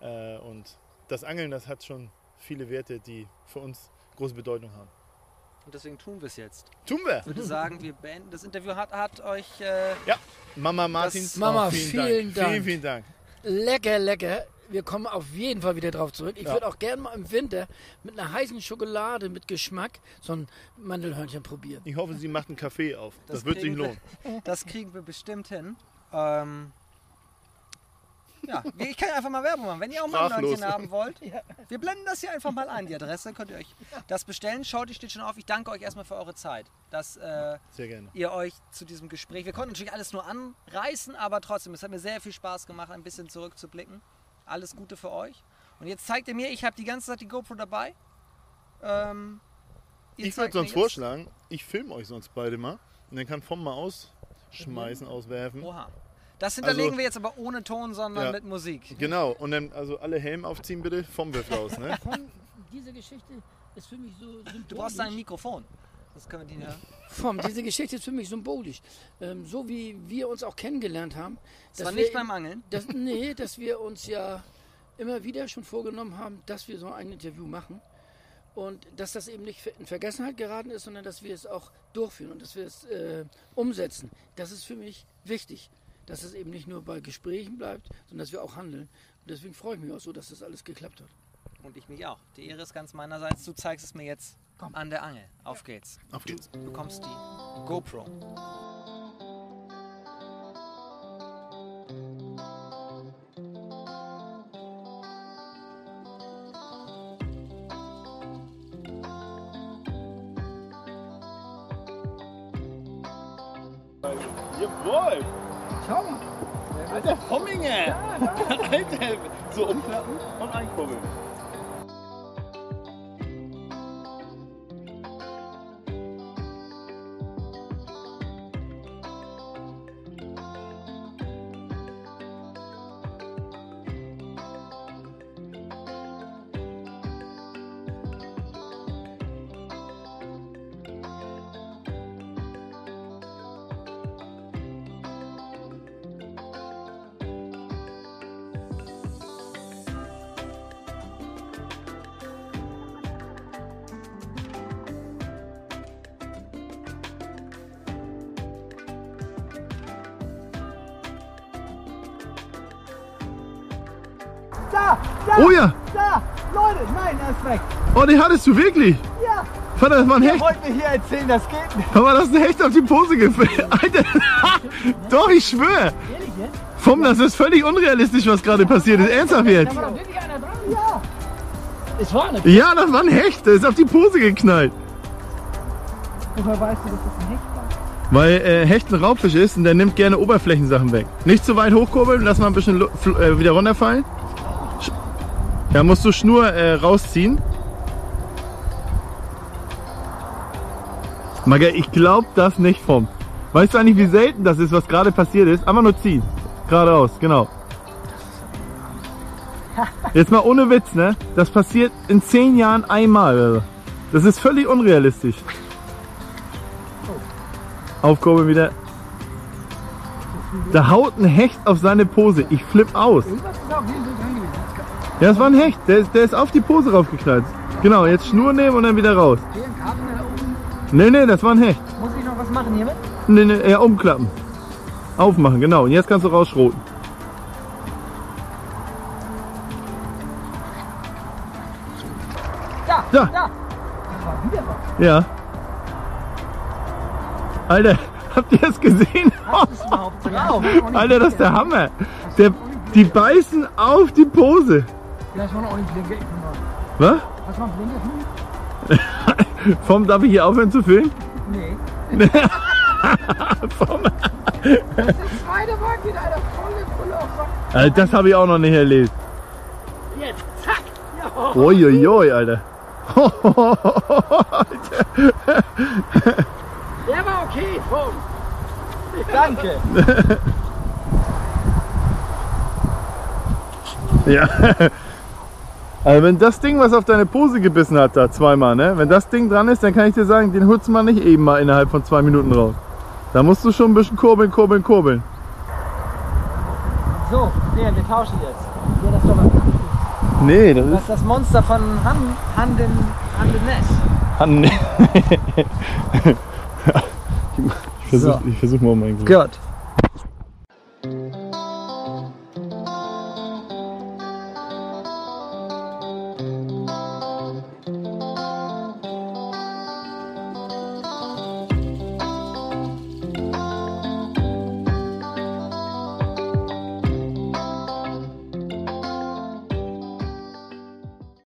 Äh, und das Angeln, das hat schon viele Werte, die für uns große Bedeutung haben. Und deswegen tun wir es jetzt. Tun wir! Ich würde sagen, wir beenden. Das Interview hat, hat euch. Äh, Mama Martins, Mama, auch vielen Dank. Vielen, vielen Dank. Lecker, lecker. Wir kommen auf jeden Fall wieder drauf zurück. Ich Ja. würde auch gerne mal im Winter mit einer heißen Schokolade mit Geschmack so ein Mandelhörnchen probieren. Ich hoffe, sie macht einen Kaffee auf. Das, Das wird sich kriegen wir- lohnen. das kriegen wir bestimmt hin. Ähm, ja, ich kann einfach mal Werbung machen. Wenn ihr auch mal ein Sprachlos. Hörnchen haben wollt, wir blenden das hier einfach mal ein. Die Adresse könnt ihr euch das bestellen. Schaut, die steht schon auf. Ich danke euch erstmal für eure Zeit, dass äh, Sehr gerne. ihr euch zu diesem Gespräch. Wir konnten natürlich alles nur anreißen, aber trotzdem, es hat mir sehr viel Spaß gemacht, ein bisschen zurückzublicken. Alles Gute für euch. Und jetzt zeigt ihr mir, ich habe die ganze Zeit die GoPro dabei. Ähm, Ich würde sonst jetzt- vorschlagen, ich filme euch sonst beide mal und dann kann Vom mal ausschmeißen, auswerfen. Oha. Das hinterlegen Also- wir jetzt aber ohne Ton, sondern Ja. mit Musik. Genau, und dann also alle Helm aufziehen bitte, Vom wirft aus. Ne? Diese Geschichte ist für mich so symbolisch. Du brauchst ein Mikrofon. Das können wir die hören. Vom, diese Geschichte ist für mich symbolisch. Ähm, so wie wir uns auch kennengelernt haben. Das dass war wir nicht eben- beim Angeln. Das, nee, dass wir uns ja immer wieder schon vorgenommen haben, dass wir so ein Interview machen. Und dass das eben nicht in Vergessenheit geraten ist, sondern dass wir es auch durchführen und dass wir es äh, umsetzen. Das ist für mich wichtig. Dass es eben nicht nur bei Gesprächen bleibt, sondern dass wir auch handeln. Und deswegen freue ich mich auch so, dass das alles geklappt hat. Und ich mich auch. Die Ehre ist ganz meinerseits. Du zeigst es mir jetzt an der Angel. Auf geht's. Auf geht's. Du bekommst die GoPro. Jawohl! Schau mal. Alter, Pomminge! Alter, so umklappen und einkurbeln. Hattest du wirklich! Ja, Vater, das war ein Hecht! wollt mir hier erzählen, das geht nicht. Aber das ist ein Hecht auf die Pose gefällt. Alter! Doch, ich schwöre! Vom, das ist völlig unrealistisch, was gerade passiert ist. Ernsthaft jetzt? Da war doch wirklich einer dran. Ja, Es war eine. Ja, das war ein Hecht. Der ist auf die Pose geknallt. woher weißt du, dass das ein Hecht war? Weil äh, Hecht ein Raubfisch ist und der nimmt gerne Oberflächensachen weg. Nicht zu weit hochkurbeln, lass mal ein bisschen äh, wieder runterfallen. Ja, musst du Schnur äh, rausziehen. Maga, ich glaub das nicht vom. Weißt du eigentlich, wie selten das ist, was gerade passiert ist? Einfach nur ziehen. Geradeaus, genau. Jetzt mal ohne Witz, ne? Das passiert in zehn Jahren einmal. Das ist völlig unrealistisch. Aufkurbeln wieder. Da haut ein Hecht auf seine Pose. Ich flipp aus. Ja, das war ein Hecht. Der, ist- der ist auf die Pose raufgeknallt. Genau, jetzt Schnur nehmen und dann wieder raus. Nee, nee, das war ein Hecht. Muss ich noch was machen hiermit? Nee, nee, ja, umklappen. Aufmachen, genau. Und jetzt kannst du rausschroten. Da, Da. da. Das war wieder was. Ja. Alter, habt ihr das gesehen? Drauf? Alter, das ist der Hammer. Der, die beißen auf die Pose. Das war noch nicht Blinker. Was? Was war Blinker? Vom, darf ich hier aufhören zu filmen? Nee. Vom, Das ist der zweite Wagen mit einer volle Pulle auf Sack. Alter, das habe ich auch noch nicht erlebt. Jetzt, zack. Ja. Uiuiui, Alter. Der war okay, Funk. Danke. Ja. Also wenn das Ding, was auf deine Pose gebissen hat, da zweimal, ne? Wenn das Ding dran ist, dann kann ich dir sagen, den holst mal nicht eben mal innerhalb von zwei Minuten raus. Da musst du schon ein bisschen kurbeln, kurbeln, kurbeln. So, nee, wir tauschen jetzt. Ja, das ist doch was. Nee, das Das ist das Monster von Han, Handen, Handen Ness. ist. ich versuch, So. ich versuch mal mein Glück. Gut.